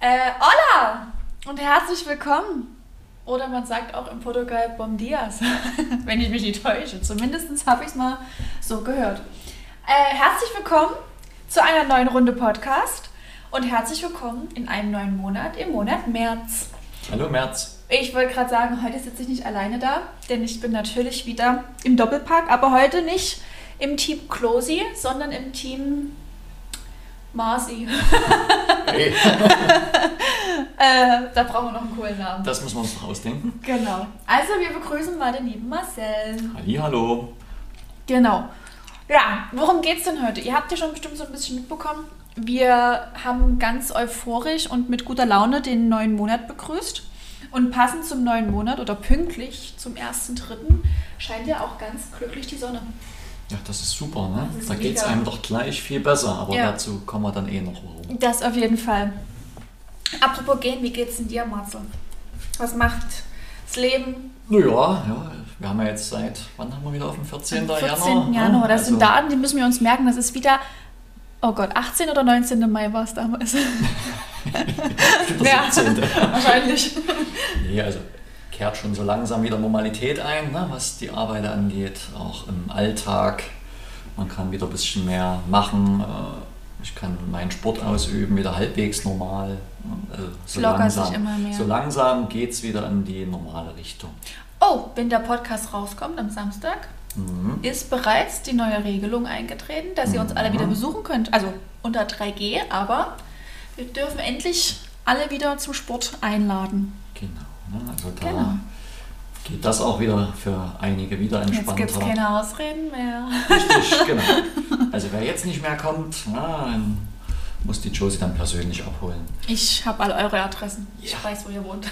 Äh, hola und herzlich willkommen. Oder man sagt auch in Portugal Bom Dias, wenn ich mich nicht täusche. Zumindest habe ich es mal so gehört. Äh, herzlich willkommen zu einer neuen Runde Podcast und herzlich willkommen in einem neuen Monat, im Monat März. Hallo März. Ich wollte gerade sagen, heute sitze ich nicht alleine da, denn ich bin natürlich wieder im Doppelpack, aber heute nicht im Team Closy, sondern im Team Marcy. Hey, äh, da brauchen wir noch einen coolen Namen. das müssen wir uns noch ausdenken. Genau. Also wir begrüßen mal den lieben Marcel. Hallo. Genau. Ja, worum geht's denn heute? Ihr habt ja schon bestimmt so ein bisschen mitbekommen. Wir haben ganz euphorisch und mit guter Laune den neuen Monat begrüßt. Und passend zum neuen Monat oder pünktlich zum 1.3. scheint ja auch ganz glücklich die Sonne. Ja, das ist super, ne? Ist da geht es einem doch gleich viel besser, aber Ja. dazu kommen wir dann eh noch warum. Das auf jeden Fall. Apropos gehen, wie geht's denn dir, Marcel? Was macht das Leben? Naja, ja, wir haben ja jetzt seit, wann haben wir wieder auf dem 14. Am 14. Januar? Januar. Das sind Also, Daten, die müssen wir uns merken. Das ist wieder, oh Gott, 18 oder 19. Mai war es damals. der Ja. 17. Wahrscheinlich. Nee, also kehrt schon so langsam wieder Normalität ein, ne, was die Arbeit angeht, auch im Alltag. Man kann wieder ein bisschen mehr machen. äh, Ich kann meinen Sport ausüben, wieder halbwegs normal. Also so langsam, immer mehr. so langsam geht es wieder in die normale Richtung. Oh, wenn der Podcast rauskommt am Samstag, Mhm. ist bereits die neue Regelung eingetreten, dass ihr uns alle wieder Mhm. besuchen könnt. Also unter 3G, aber wir dürfen endlich alle wieder zum Sport einladen. Genau. Ne? Also da Genau. geht das auch wieder für einige wieder Jetzt entspannter. gibt es keine Ausreden mehr. Richtig, genau. Also wer jetzt nicht mehr kommt, na, dann muss die Josie dann persönlich abholen. Ich habe alle eure Adressen. Ich Ja. weiß, wo ihr wohnt.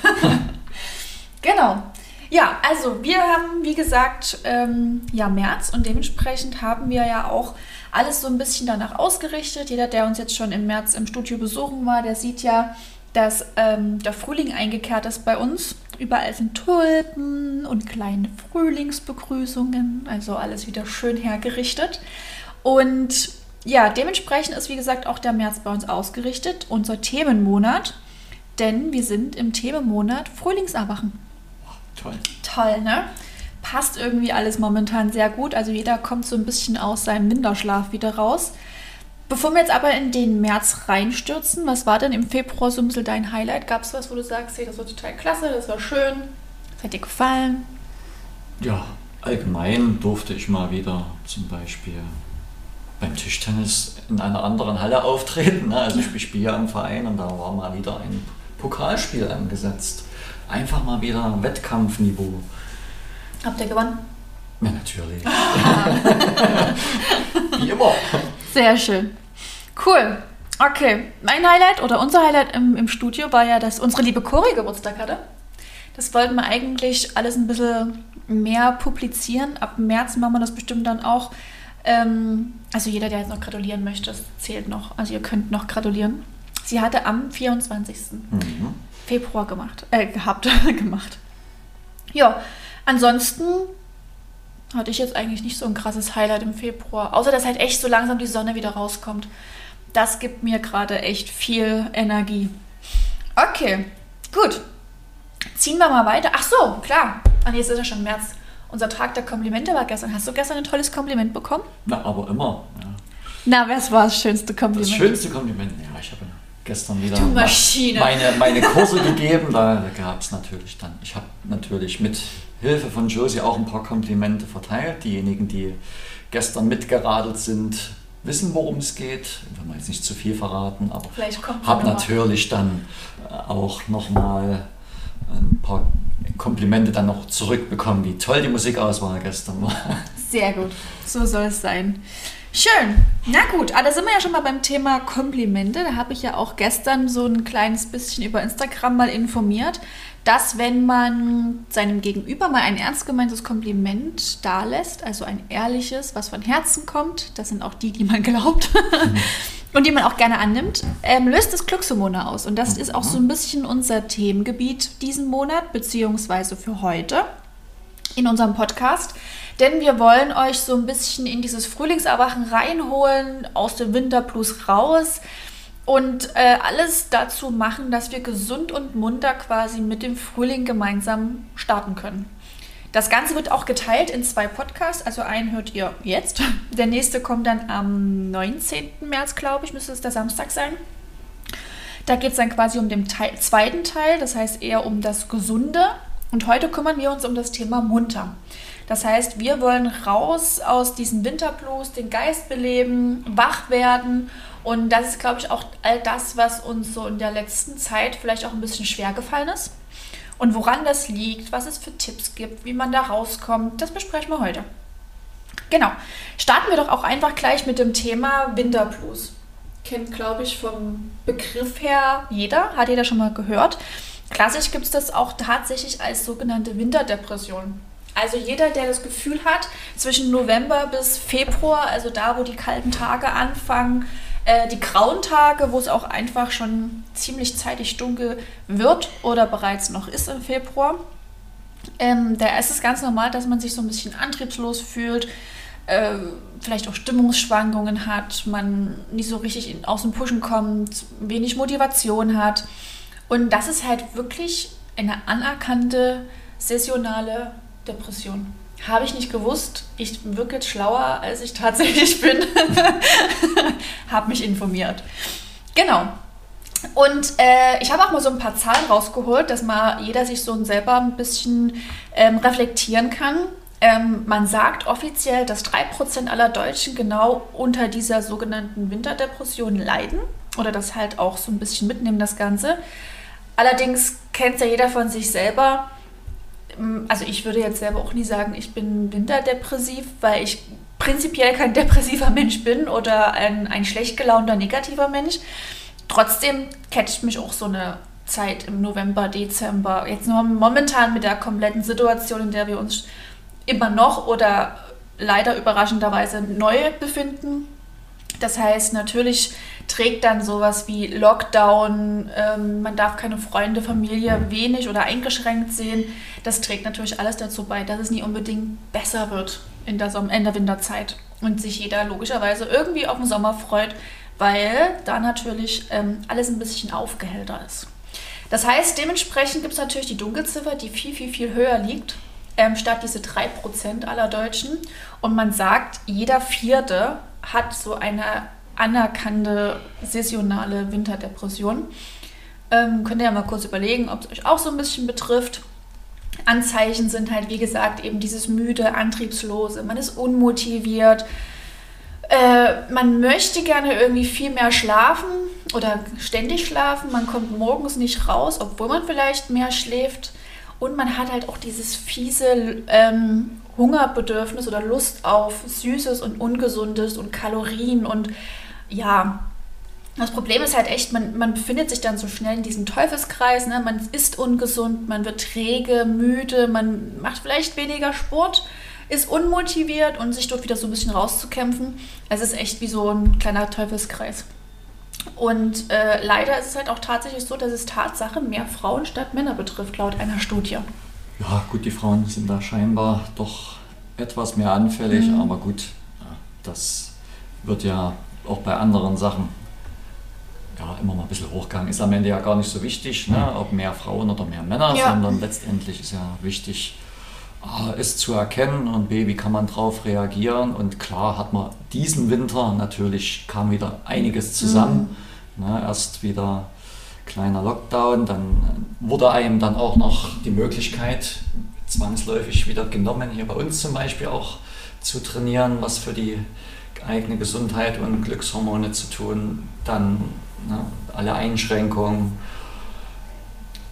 genau. Ja, also wir haben, wie gesagt, ähm, ja, März und dementsprechend haben wir ja auch alles so ein bisschen danach ausgerichtet. Jeder, der uns jetzt schon im März im Studio besuchen war, der sieht ja, dass ähm, der Frühling eingekehrt ist bei uns. Überall sind Tulpen und kleine Frühlingsbegrüßungen, also alles wieder schön hergerichtet. Und ja, dementsprechend ist wie gesagt auch der März bei uns ausgerichtet, unser Themenmonat, denn wir sind im Themenmonat Frühlingserwachen. Toll. Toll, ne? Passt irgendwie alles momentan sehr gut. Also jeder kommt so ein bisschen aus seinem Winterschlaf wieder raus. Bevor wir jetzt aber in den März reinstürzen, was war denn im Februar so ein bisschen dein Highlight? Gab es was, wo du sagst, hey, das war total klasse, das war schön, das hat dir gefallen? Ja, allgemein durfte ich mal wieder zum Beispiel beim Tischtennis in einer anderen Halle auftreten. ne? Also ich spiele ja im Verein und da war mal wieder ein Pokalspiel angesetzt. Einfach mal wieder Wettkampfniveau. Habt ihr gewonnen? Ja, natürlich. Wie immer. Sehr schön. Cool. Okay, mein Highlight oder unser Highlight im, im Studio war ja, dass unsere liebe Cori Geburtstag hatte. Das wollten wir eigentlich alles ein bisschen mehr publizieren. Ab März machen wir das bestimmt dann auch. Ähm, also jeder, der jetzt noch gratulieren möchte, das zählt noch. Also ihr könnt noch gratulieren. Sie hatte am 24. Mhm. Februar gemacht, äh, gehabt, gemacht. Ja, ansonsten hatte ich jetzt eigentlich nicht so ein krasses Highlight im Februar. Außer, dass halt echt so langsam die Sonne wieder rauskommt. Das gibt mir gerade echt viel Energie. Okay, gut. Ziehen wir mal weiter. Ach so, klar. Ah, nee, jetzt ist ja schon März. Unser Tag der Komplimente war gestern. Hast du gestern ein tolles Kompliment bekommen? Na, aber immer. Ja. Na, was war das schönste Das Kompliment? schönste Kompliment, ja, ich habe gestern wieder meine, meine Kurse gegeben. Da gab es natürlich dann, ich habe natürlich mit Hilfe von Josie auch ein paar Komplimente verteilt. Diejenigen, die gestern mitgeradelt sind, wissen, worum es geht. Wenn wir jetzt nicht zu viel verraten, aber kommt habe mal. natürlich dann äh, auch nochmal ein paar Komplimente dann noch zurückbekommen, wie toll die Musikauswahl gestern war. Sehr gut, so soll es sein. Schön. Na gut, aber da sind wir ja schon mal beim Thema Komplimente. Da habe ich ja auch gestern so ein kleines bisschen über Instagram mal informiert, dass wenn man seinem Gegenüber mal ein ernst gemeintes Kompliment dalässt, also ein ehrliches, was von Herzen kommt, das sind auch die, die man glaubt und die man auch gerne annimmt, ähm, löst es Glückshormone aus. Und das ist auch so ein bisschen unser Themengebiet diesen Monat, beziehungsweise für heute in unserem Podcast. Denn wir wollen euch so ein bisschen in dieses Frühlingserwachen reinholen, aus dem Winterblues raus. und äh, alles dazu machen, dass wir gesund und munter quasi mit dem Frühling gemeinsam starten können. Das Ganze wird auch geteilt in zwei Podcasts. Also einen hört ihr jetzt. Der nächste kommt dann am 19. März, glaube ich, müsste es der Samstag sein. Da geht es dann quasi um den Teil, zweiten Teil, das heißt eher um das Gesunde. Und heute kümmern wir uns um das Thema munter. Das heißt, wir wollen raus aus diesem Winterblues, den Geist beleben, wach werden. Und das ist, glaube ich, auch all das, was uns so in der letzten Zeit vielleicht auch ein bisschen schwer gefallen ist. Und woran das liegt, was es für Tipps gibt, wie man da rauskommt, das besprechen wir heute. Genau. Starten wir doch auch einfach gleich mit dem Thema Winterblues. Kennt, glaube ich, vom Begriff her jeder, hat jeder schon mal gehört. Klassisch gibt es das auch tatsächlich als sogenannte Winterdepression. Also jeder, der das Gefühl hat, zwischen November bis Februar, also da, wo die kalten Tage anfangen, äh, die grauen Tage, wo es auch einfach schon ziemlich zeitig dunkel wird oder bereits noch ist im Februar. Ähm, da ist es ganz normal, dass man sich so ein bisschen antriebslos fühlt, äh, vielleicht auch Stimmungsschwankungen hat, man nicht so richtig in, aus dem Pushen kommt, wenig Motivation hat. Und das ist halt wirklich eine anerkannte saisonale Depression. Habe ich nicht gewusst. Ich wirke jetzt schlauer, als ich tatsächlich bin. habe mich informiert. Genau. Und äh, ich habe auch mal so ein paar Zahlen rausgeholt, dass mal jeder sich so selber ein bisschen ähm, reflektieren kann. Ähm, man sagt offiziell, dass 3% aller Deutschen genau unter dieser sogenannten Winterdepression leiden oder das halt auch so ein bisschen mitnehmen, das Ganze. Allerdings kennt ja jeder von sich selber, also ich würde jetzt selber auch nie sagen, ich bin winterdepressiv, weil ich prinzipiell kein depressiver Mensch bin oder ein, ein schlecht gelaunter negativer Mensch. Trotzdem catcht mich auch so eine Zeit im November, Dezember. Jetzt nur momentan mit der kompletten Situation, in der wir uns immer noch oder leider überraschenderweise neu befinden. Das heißt, natürlich trägt dann sowas wie Lockdown, ähm, man darf keine Freunde, Familie wenig oder eingeschränkt sehen. Das trägt natürlich alles dazu bei, dass es nie unbedingt besser wird in der, Som in der Winterzeit und sich jeder logischerweise irgendwie auf den Sommer freut, weil da natürlich ähm, alles ein bisschen aufgehellter ist. Das heißt, dementsprechend gibt es natürlich die Dunkelziffer, die viel, viel, viel höher liegt, ähm, statt diese 3% aller Deutschen. Und man sagt, jeder Vierte hat so eine anerkannte saisonale Winterdepression. Ähm, könnt ihr ja mal kurz überlegen, ob es euch auch so ein bisschen betrifft. Anzeichen sind halt, wie gesagt, eben dieses müde, antriebslose, man ist unmotiviert, äh, man möchte gerne irgendwie viel mehr schlafen oder ständig schlafen, man kommt morgens nicht raus, obwohl man vielleicht mehr schläft und man hat halt auch dieses fiese ähm, Hungerbedürfnis oder Lust auf Süßes und Ungesundes und Kalorien und ja, das Problem ist halt echt, man, man befindet sich dann so schnell in diesem Teufelskreis. Ne? Man ist ungesund, man wird träge, müde, man macht vielleicht weniger Sport, ist unmotiviert und sich dort wieder so ein bisschen rauszukämpfen. Es ist echt wie so ein kleiner Teufelskreis. Und äh, leider ist es halt auch tatsächlich so, dass es Tatsache mehr Frauen statt Männer betrifft, laut einer Studie. Ja, gut, die Frauen sind da scheinbar doch etwas mehr anfällig, mhm. aber gut, das wird ja auch bei anderen Sachen ja, immer mal ein bisschen hochgegangen. Ist am Ende ja gar nicht so wichtig, ne, ob mehr Frauen oder mehr Männer, ja. sondern letztendlich ist ja wichtig, A, es zu erkennen und B, wie kann man darauf reagieren. Und klar hat man diesen Winter natürlich kam wieder einiges zusammen. Mhm. Ne, erst wieder kleiner Lockdown, dann wurde einem dann auch noch die Möglichkeit zwangsläufig wieder genommen, hier bei uns zum Beispiel auch zu trainieren, was für die eigene Gesundheit und Glückshormone zu tun, dann ne, alle Einschränkungen.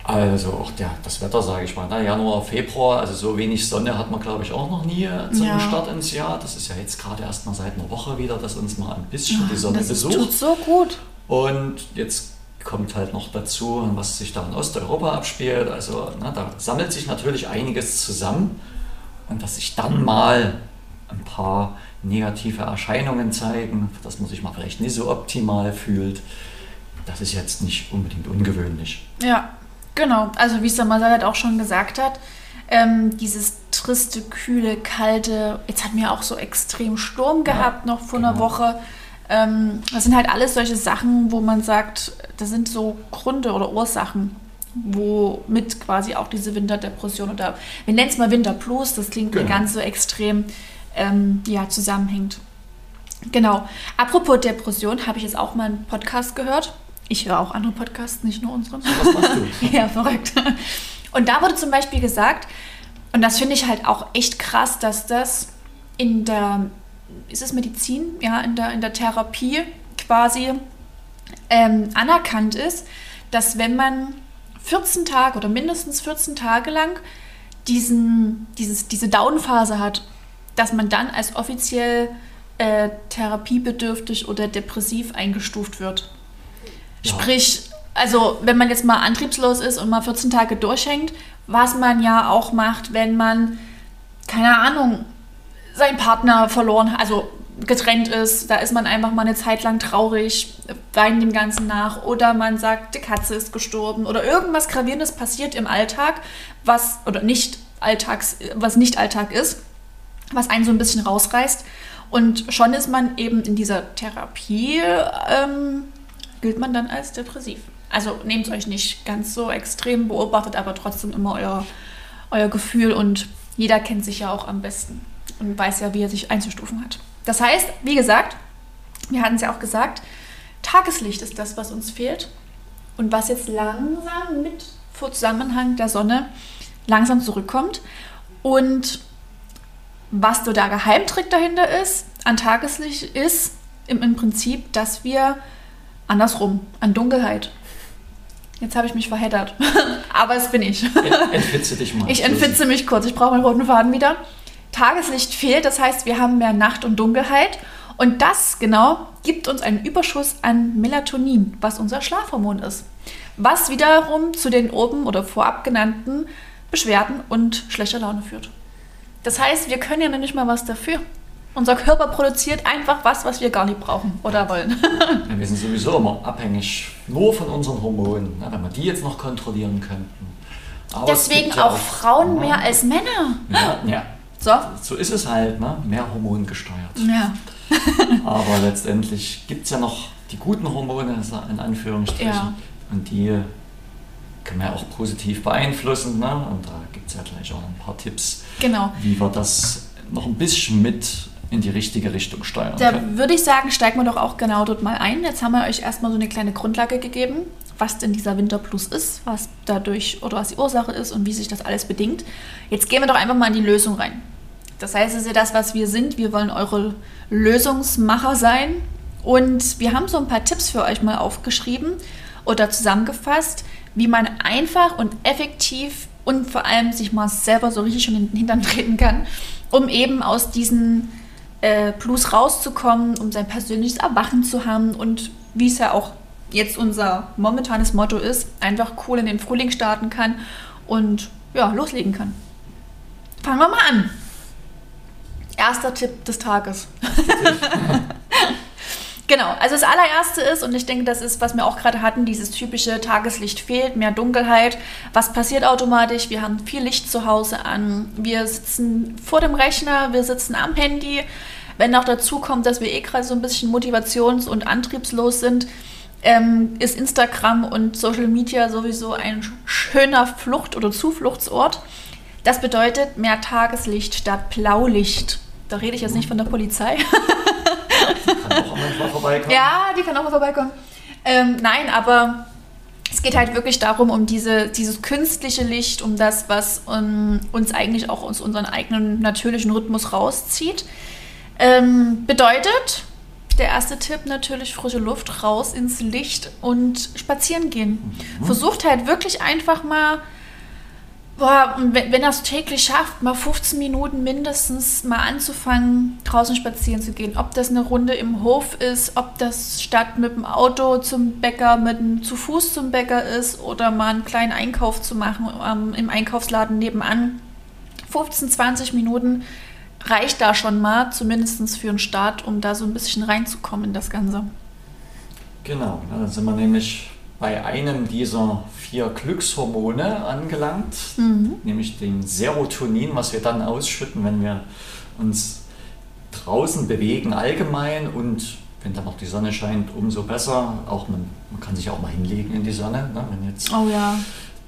Also auch der, das Wetter, sage ich mal, ne, Januar, Februar, also so wenig Sonne hat man, glaube ich, auch noch nie zum ja. Start ins Jahr. Das ist ja jetzt gerade erst mal seit einer Woche wieder, dass uns mal ein bisschen die Sonne das besucht. Das tut so gut. Und jetzt kommt halt noch dazu, was sich da in Osteuropa abspielt. Also ne, da sammelt sich natürlich einiges zusammen und dass sich dann mal ein paar negative Erscheinungen zeigen, dass man sich mal vielleicht nicht so optimal fühlt, das ist jetzt nicht unbedingt ungewöhnlich. Ja, genau. Also wie Samasa halt auch schon gesagt hat, ähm, dieses triste, kühle, kalte, jetzt hatten wir auch so extrem Sturm gehabt ja, noch vor genau. einer Woche. Ähm, das sind halt alles solche Sachen, wo man sagt, das sind so Gründe oder Ursachen, womit quasi auch diese Winterdepression oder wir nennen es mal Winterplus, das klingt genau. ganz so extrem, ähm, ja, zusammenhängt. Genau. Apropos Depression, habe ich jetzt auch mal einen Podcast gehört. Ich höre auch andere Podcasts, nicht nur unseren. Was machst du? ja, verrückt. Und da wurde zum Beispiel gesagt, und das finde ich halt auch echt krass, dass das in der, ist es Medizin? Ja, in der, in der Therapie quasi ähm, anerkannt ist, dass wenn man 14 Tage oder mindestens 14 Tage lang diesen, dieses, diese Downphase hat, dass man dann als offiziell äh, therapiebedürftig oder depressiv eingestuft wird. Ja. Sprich, also wenn man jetzt mal antriebslos ist und mal 14 Tage durchhängt, was man ja auch macht, wenn man, keine Ahnung, seinen Partner verloren also getrennt ist, da ist man einfach mal eine Zeit lang traurig, weint dem Ganzen nach oder man sagt, die Katze ist gestorben oder irgendwas Gravierendes passiert im Alltag, was oder nicht Alltags, was nicht Alltag ist, was einen so ein bisschen rausreißt und schon ist man eben in dieser Therapie, ähm, gilt man dann als depressiv. Also nehmt es euch nicht ganz so extrem, beobachtet aber trotzdem immer euer, euer Gefühl und jeder kennt sich ja auch am besten und weiß ja, wie er sich einzustufen hat. Das heißt, wie gesagt, wir hatten es ja auch gesagt, Tageslicht ist das, was uns fehlt und was jetzt langsam mit vor Zusammenhang der Sonne langsam zurückkommt. Und was so der Geheimtrick dahinter ist, an Tageslicht ist im, im Prinzip, dass wir andersrum, an Dunkelheit. Jetzt habe ich mich verheddert, aber es bin ich. Entfitze dich mal. Ich entfitze mich kurz, ich brauche meinen roten Faden wieder. Tageslicht fehlt, das heißt, wir haben mehr Nacht und Dunkelheit. Und das genau gibt uns einen Überschuss an Melatonin, was unser Schlafhormon ist. Was wiederum zu den oben oder vorab genannten Beschwerden und schlechter Laune führt. Das heißt, wir können ja noch nicht mal was dafür. Unser Körper produziert einfach was, was wir gar nicht brauchen oder wollen. ja, wir sind sowieso immer abhängig nur von unseren Hormonen, ne, wenn wir die jetzt noch kontrollieren könnten. Aber Deswegen ja auch, Frauen mehr als Männer. Ja, ja. So. so ist es halt, ne? mehr hormongesteuert. Ja. Aber letztendlich gibt es ja noch die guten Hormone, in Anführungsstrichen. Ja. Und die kann man ja auch positiv beeinflussen. Ne? Und da gibt es ja gleich auch ein paar Tipps, genau. wie wir das noch ein bisschen mit in die richtige Richtung steuern da können. Da würde ich sagen, steigen wir doch auch genau dort mal ein. Jetzt haben wir euch erstmal so eine kleine Grundlage gegeben, was denn dieser Winterplus ist, was dadurch oder was die Ursache ist und wie sich das alles bedingt. Jetzt gehen wir doch einfach mal in die Lösung rein. Das heißt, es ist ja das, was wir sind. Wir wollen eure Lösungsmacher sein. Und wir haben so ein paar Tipps für euch mal aufgeschrieben oder zusammengefasst, wie man einfach und effektiv und vor allem sich mal selber so richtig schon in den Hintern treten kann, um eben aus diesen äh, Blues rauszukommen, um sein persönliches Erwachen zu haben und wie es ja auch jetzt unser momentanes Motto ist, einfach cool in den Frühling starten kann und ja, loslegen kann. Fangen wir mal an. Erster Tipp des Tages. Genau, also das allererste ist, und ich denke, das ist, was wir auch gerade hatten, dieses typische Tageslicht fehlt, mehr Dunkelheit. Was passiert automatisch? Wir haben viel Licht zu Hause an. Wir sitzen vor dem Rechner, wir sitzen am Handy. Wenn noch dazu kommt, dass wir eh gerade so ein bisschen motivations- und antriebslos sind, ähm, ist Instagram und Social Media sowieso ein schöner Flucht- oder Zufluchtsort. Das bedeutet mehr Tageslicht statt Blaulicht. Da rede ich jetzt nicht von der Polizei. kann auch manchmal vorbeikommen. Ja, die kann auch mal vorbeikommen. Ähm, nein, aber es geht halt wirklich darum, um diese, dieses künstliche Licht, um das, was um, uns eigentlich auch aus unserem eigenen natürlichen Rhythmus rauszieht. Ähm, bedeutet, der erste Tipp natürlich frische Luft, raus ins Licht und spazieren gehen. Mhm. Versucht halt wirklich einfach mal Boah, wenn, wenn er es täglich schafft, mal 15 Minuten mindestens mal anzufangen, draußen spazieren zu gehen. Ob das eine Runde im Hof ist, ob das statt mit dem Auto zum Bäcker, mit dem, zu Fuß zum Bäcker ist oder mal einen kleinen Einkauf zu machen ähm, im Einkaufsladen nebenan. 15, 20 Minuten reicht da schon mal, zumindest für einen Start, um da so ein bisschen reinzukommen in das Ganze. Genau, da sind wir nämlich bei einem dieser vier Glückshormone angelangt, mhm. nämlich dem Serotonin, was wir dann ausschütten, wenn wir uns draußen bewegen allgemein und wenn dann noch die Sonne scheint, umso besser. Auch man, man kann sich auch mal hinlegen in die Sonne. Ne? Wenn jetzt Oh ja.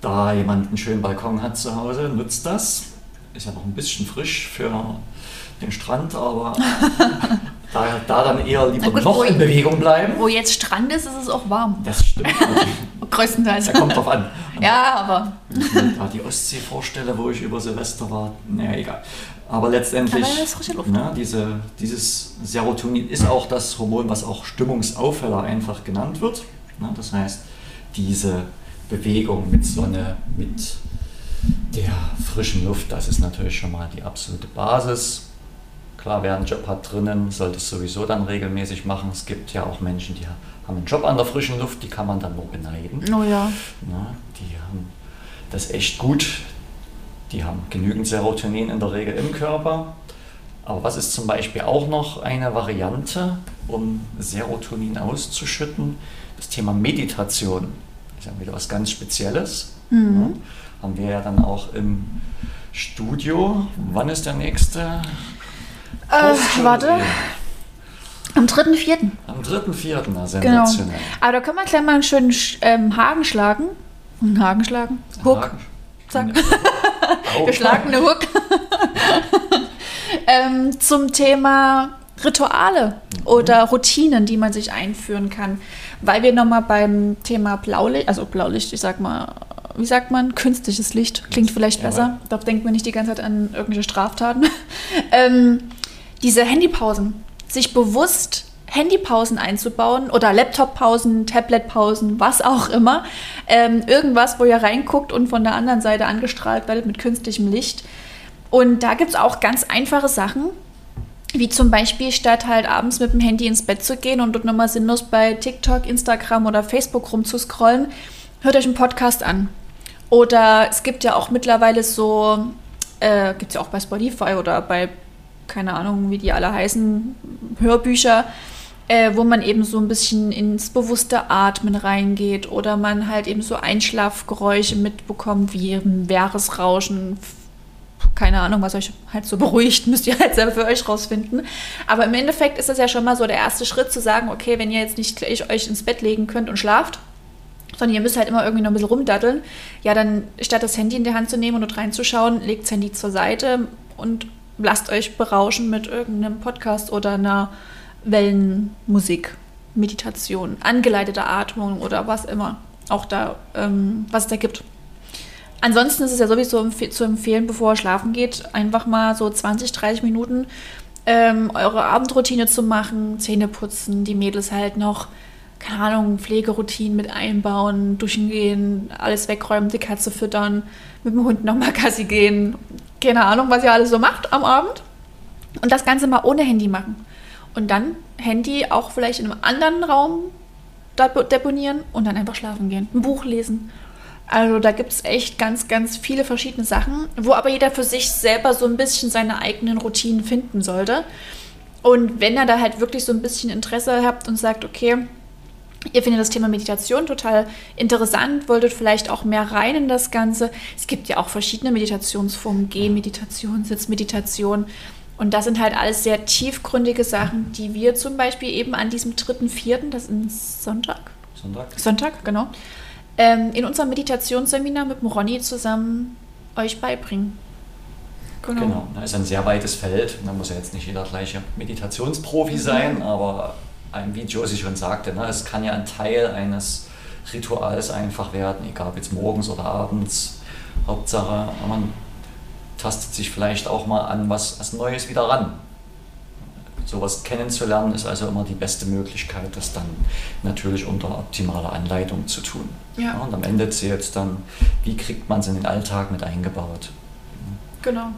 da jemand einen schönen Balkon hat zu Hause, nutzt das. Ist ja noch ein bisschen frisch für den Strand, aber da, da dann eher lieber gut, noch in Bewegung bleiben. Wo jetzt Strand ist, ist es auch warm. Das stimmt. Größtenteils. Da kommt drauf an. Ja, aber Wenn ich mir da die Ostsee vorstelle, wo ich über Silvester war, naja, egal. Aber letztendlich, ne, diese, dieses Serotonin ist auch das Hormon, was auch Stimmungsaufheller einfach genannt wird. Ne, das heißt, diese Bewegung mit Sonne, mit der frischen Luft, das ist natürlich schon mal die absolute Basis. Klar, wer einen Job hat drinnen, sollte es sowieso dann regelmäßig machen. Es gibt ja auch Menschen, die haben einen Job an der frischen Luft, die kann man dann nur beneiden. oh ja. Na, die haben das echt gut. Die haben genügend Serotonin in der Regel im Körper. Aber was ist zum Beispiel auch noch eine Variante, um Serotonin auszuschütten? Das Thema Meditation. Das ist ja wieder was ganz Spezielles. Ja, haben wir ja dann auch im Studio. Wann ist der nächste? Äh, warte. Am 3.4. Am 3.4. na, Genau. sensationell. Aber da können wir gleich mal einen schönen Sch- ähm, Haken schlagen. Einen Haken schlagen. Hook. Haken. Zack. Au. Geschlagene Hook. ähm, zum Thema Rituale oder Routinen, die man sich einführen kann. Weil wir nochmal beim Thema Blaulicht, also Blaulicht, ich sag mal, wie sagt man, künstliches Licht, klingt vielleicht Ja, besser. Da denkt man nicht die ganze Zeit an irgendwelche Straftaten. ähm, diese Handypausen, sich bewusst Handypausen einzubauen oder Laptoppausen, Tabletpausen, was auch immer. Ähm, irgendwas, wo ihr reinguckt und von der anderen Seite angestrahlt werdet mit künstlichem Licht. Und da gibt es auch ganz einfache Sachen, wie zum Beispiel statt halt abends mit dem Handy ins Bett zu gehen und dort nochmal sinnlos bei TikTok, Instagram oder Facebook rumzuscrollen, hört euch einen Podcast an. Oder es gibt ja auch mittlerweile so, äh, gibt es ja auch bei Spotify oder bei, keine Ahnung, wie die alle heißen, Hörbücher, äh, wo man eben so ein bisschen ins bewusste Atmen reingeht oder man halt eben so Einschlafgeräusche mitbekommt, wie ein Meeresrauschen, keine Ahnung, was euch halt so beruhigt, müsst ihr halt selber für euch rausfinden. Aber im Endeffekt ist das ja schon mal so der erste Schritt zu sagen, okay, wenn ihr jetzt nicht gleich euch ins Bett legen könnt und schlaft, sondern ihr müsst halt immer irgendwie noch ein bisschen rumdatteln, ja, dann statt das Handy in die Hand zu nehmen und dort reinzuschauen, legt das Handy zur Seite und lasst euch berauschen mit irgendeinem Podcast oder einer Wellenmusik, Meditation, angeleitete Atmung oder was immer auch da, ähm, was es da gibt. Ansonsten ist es ja sowieso empf zu empfehlen, bevor ihr schlafen geht, einfach mal so 20, 30 Minuten ähm, eure Abendroutine zu machen, Zähne putzen, die Mädels halt noch, keine Ahnung, Pflegeroutinen mit einbauen, duschen gehen, alles wegräumen, die Katze füttern, mit dem Hund nochmal Gassi gehen, keine Ahnung, was ihr alles so macht am Abend. Und das Ganze mal ohne Handy machen. Und dann Handy auch vielleicht in einem anderen Raum dep- deponieren und dann einfach schlafen gehen. Ein Buch lesen. Also da gibt es echt ganz, ganz viele verschiedene Sachen, wo aber jeder für sich selber so ein bisschen seine eigenen Routinen finden sollte. Und wenn ihr da halt wirklich so ein bisschen Interesse habt und sagt, okay, ihr findet das Thema Meditation total interessant, wolltet vielleicht auch mehr rein in das Ganze. Es gibt ja auch verschiedene Meditationsformen, Gehmeditation, Sitzmeditation. Und das sind halt alles sehr tiefgründige Sachen, die wir zum Beispiel eben an diesem 3.4., das ist Sonntag, Sonntag. Sonntag, genau, ähm, in unserem Meditationsseminar mit dem Ronny zusammen euch beibringen. Genau, das ist ein sehr weites Feld. Da muss ja jetzt nicht jeder gleiche Meditationsprofi sein, aber wie Josie schon sagte, ne, es kann ja ein Teil eines Rituals einfach werden, egal ob jetzt morgens oder abends. Hauptsache, man tastet sich vielleicht auch mal an was, was Neues wieder ran. Sowas kennenzulernen ist also immer die beste Möglichkeit, das dann natürlich unter optimaler Anleitung zu tun. Ja. und am Ende zählt es dann, wie kriegt man es in den Alltag mit eingebaut. Genau.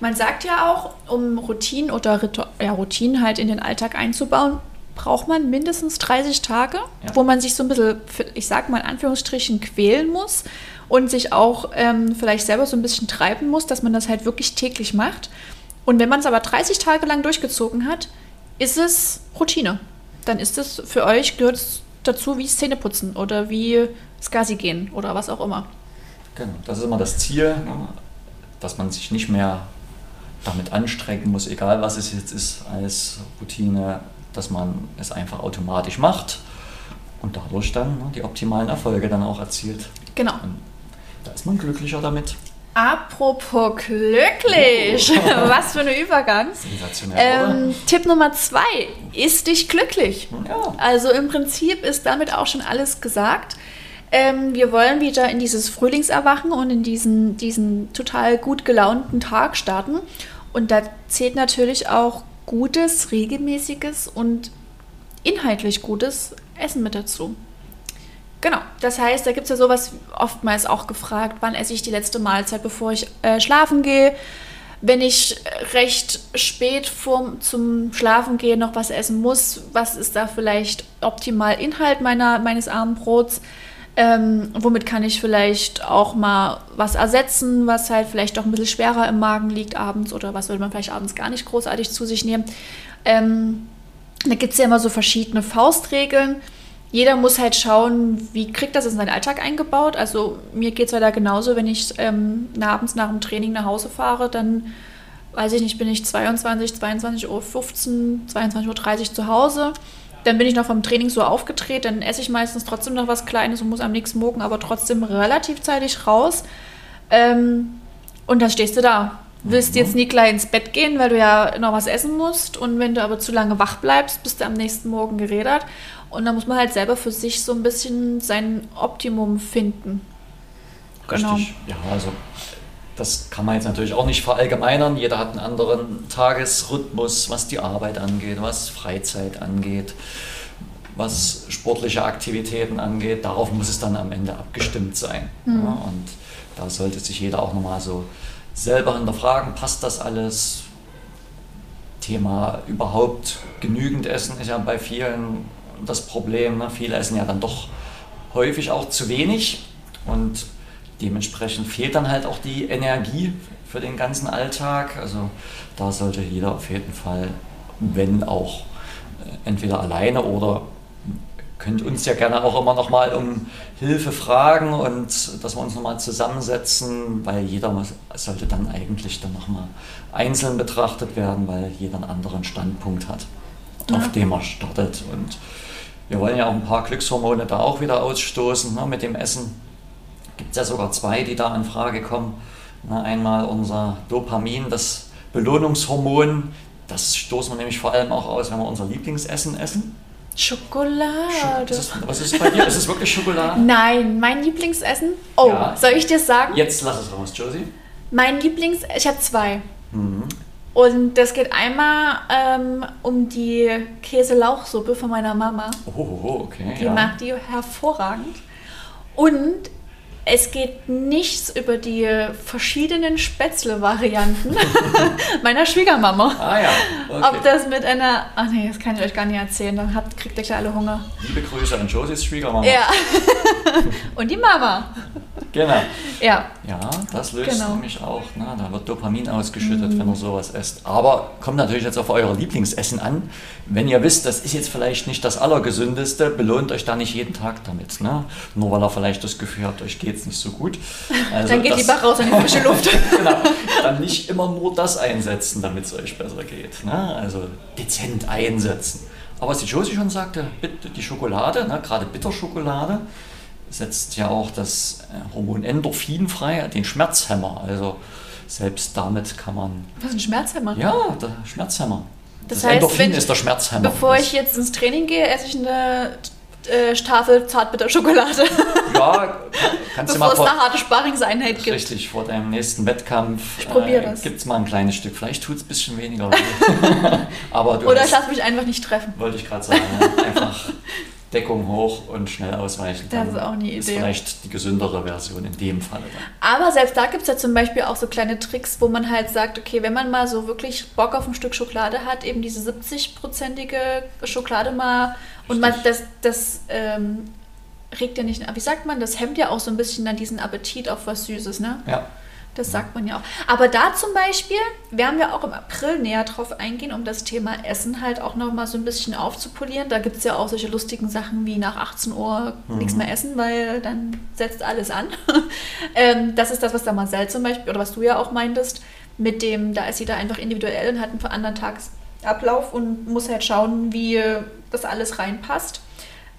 Man sagt ja auch, um Routinen oder Ritu ja, Routinen halt in den Alltag einzubauen, braucht man mindestens 30 Tage, Ja. wo man sich so ein bisschen, ich sag mal in Anführungsstrichen, quälen muss und sich auch ähm, vielleicht selber so ein bisschen treiben muss, dass man das halt wirklich täglich macht. Und wenn man es aber 30 Tage lang durchgezogen hat, ist es Routine. Dann ist es für euch, gehört es dazu wie Zähneputzen oder wie Skasi gehen oder was auch immer. Genau, das ist immer das Ziel, ne? dass man sich nicht mehr damit anstrengen muss, egal was es jetzt ist, als Routine dass man es einfach automatisch macht und dadurch dann ne, die optimalen Erfolge dann auch erzielt. Genau. Und da ist man glücklicher damit. Apropos glücklich, was für ein Übergang. Sensationell, Ähm, Tipp Nummer zwei, ist dich glücklich. Ja. Also im Prinzip ist damit auch schon alles gesagt. Ähm, wir wollen wieder in dieses Frühlingserwachen und in diesen, diesen total gut gelaunten Tag starten. Und da zählt natürlich auch gutes, regelmäßiges und inhaltlich gutes Essen mit dazu. Genau, das heißt, da gibt es ja sowas oftmals auch gefragt, wann esse ich die letzte Mahlzeit, bevor ich äh, schlafen gehe. Wenn ich recht spät vorm, zum Schlafen gehe noch was essen muss, was ist da vielleicht optimal Inhalt meiner, meines Abendbrots? Ähm, womit kann ich vielleicht auch mal was ersetzen, was halt vielleicht doch ein bisschen schwerer im Magen liegt abends oder was würde man vielleicht abends gar nicht großartig zu sich nehmen? Ähm, da gibt es ja immer so verschiedene Faustregeln. Jeder muss halt schauen, wie kriegt das in seinen Alltag eingebaut. Also mir geht es ja da genauso, wenn ich ähm, abends nach dem Training nach Hause fahre, dann weiß ich nicht, bin ich 22, 22 Uhr 15, 22 Uhr 30 zu Hause. Dann bin ich noch vom Training so aufgedreht, dann esse ich meistens trotzdem noch was Kleines und muss am nächsten Morgen aber trotzdem relativ zeitig raus. Ähm, und dann stehst du da. Willst jetzt nie gleich ins Bett gehen, weil du ja noch was essen musst. Und wenn du aber zu lange wach bleibst, bist du am nächsten Morgen gerädert. Und da muss man halt selber für sich so ein bisschen sein Optimum finden. Genau. Richtig. Ja, also das kann man jetzt natürlich auch nicht verallgemeinern. Jeder hat einen anderen Tagesrhythmus, was die Arbeit angeht, was Freizeit angeht, was sportliche Aktivitäten angeht. Darauf muss es dann am Ende abgestimmt sein. Ja, und da sollte sich jeder auch nochmal so selber hinterfragen, passt das alles? Thema überhaupt genügend Essen ist ja bei vielen das Problem. Ne? Viele essen ja dann doch häufig auch zu wenig und dementsprechend fehlt dann halt auch die Energie für den ganzen Alltag. Also da sollte jeder auf jeden Fall, wenn auch äh, entweder alleine oder könnt uns ja gerne auch immer noch mal um Hilfe fragen und dass wir uns noch mal zusammensetzen, weil jeder muss, sollte dann eigentlich dann noch mal einzeln betrachtet werden, weil jeder einen anderen Standpunkt hat, auf Ja. dem er startet. Und wir wollen ja auch ein paar Glückshormone da auch wieder ausstoßen ne, mit dem Essen. Gibt es ja sogar zwei, die da in Frage kommen. Na, einmal unser Dopamin, das Belohnungshormon. Das stoßen wir nämlich vor allem auch aus, wenn wir unser Lieblingsessen essen. Schokolade. Ist es, was ist bei dir? Ist es wirklich Schokolade? Nein, mein Lieblingsessen. Oh, Ja. soll ich dir sagen? Jetzt lass es raus, Josie. Mein Lieblings, ich habe zwei. Mhm. Und das geht einmal ähm, um die Käse-Lauchsuppe von meiner Mama. Oh, oh, oh, okay. Die ja. macht die hervorragend. Und es geht nichts über die verschiedenen Spätzle-Varianten meiner Schwiegermama. Ah ja, okay. Ob das mit einer. Ach nee, das kann ich euch gar nicht erzählen. Dann habt, kriegt ihr gleich alle Hunger. Liebe Grüße an Josies Schwiegermama. Ja. Und die Mama. Genau. Ja. Ja, das löst Genau. nämlich auch. Ne? Da wird Dopamin ausgeschüttet, wenn ihr sowas esst. Aber kommt natürlich jetzt auf euer Lieblingsessen an. Wenn ihr wisst, das ist jetzt vielleicht nicht das Allergesündeste, belohnt euch da nicht jeden Tag damit. Ne? Nur weil ihr vielleicht das Gefühl habt, euch geht es nicht so gut. Also Dann geht das- lieber raus in die frische Luft. genau. Dann nicht immer nur das einsetzen, damit es euch besser geht. Ne? Also dezent einsetzen. Aber was die Josie schon sagte, bitte die Schokolade, ne? gerade Bitterschokolade, setzt ja auch das äh, Hormon Endorphin frei, den Schmerzhemmer. Also selbst damit kann man, Was ist ein Schmerzhemmer? ja, der Schmerzhemmer. Das Das, heißt, Endorphin wenn- ist der Schmerzhemmer. Bevor ich jetzt ins Training gehe, esse ich eine äh, Tafel Zartbitterschokolade. Ja, kannst du mal vor, eine harte Sparringseinheit gibt. Richtig, vor deinem nächsten Wettkampf Ich probier das. gibt es mal ein kleines Stück. Vielleicht tut es ein bisschen weniger. Aber du Oder hast- ich lasse mich einfach nicht treffen. Wollte ich gerade sagen. Einfach Deckung hoch und schnell ausweichen. Das Dann ist auch eine Ist Idee. vielleicht die gesündere Version in dem Falle. Dann. Aber selbst da gibt es ja zum Beispiel auch so kleine Tricks, wo man halt sagt, okay, wenn man mal so wirklich Bock auf ein Stück Schokolade hat, eben diese 70-prozentige Schokolade mal und man Richtig. das, das ähm, regt ja nicht, wie sagt man, das hemmt ja auch so ein bisschen dann diesen Appetit auf was Süßes, ne? Ja, Das sagt man ja auch. Aber da zum Beispiel werden wir auch im April näher drauf eingehen, um das Thema Essen halt auch nochmal so ein bisschen aufzupolieren. Da gibt es ja auch solche lustigen Sachen wie nach 18 Uhr nichts mehr essen, weil dann setzt alles an. ähm, das ist das, was der Marcel zum Beispiel, oder was du ja auch meintest, mit dem, da ist jeder einfach individuell und hat einen anderen Tages Ablauf und muss halt schauen, wie das alles reinpasst.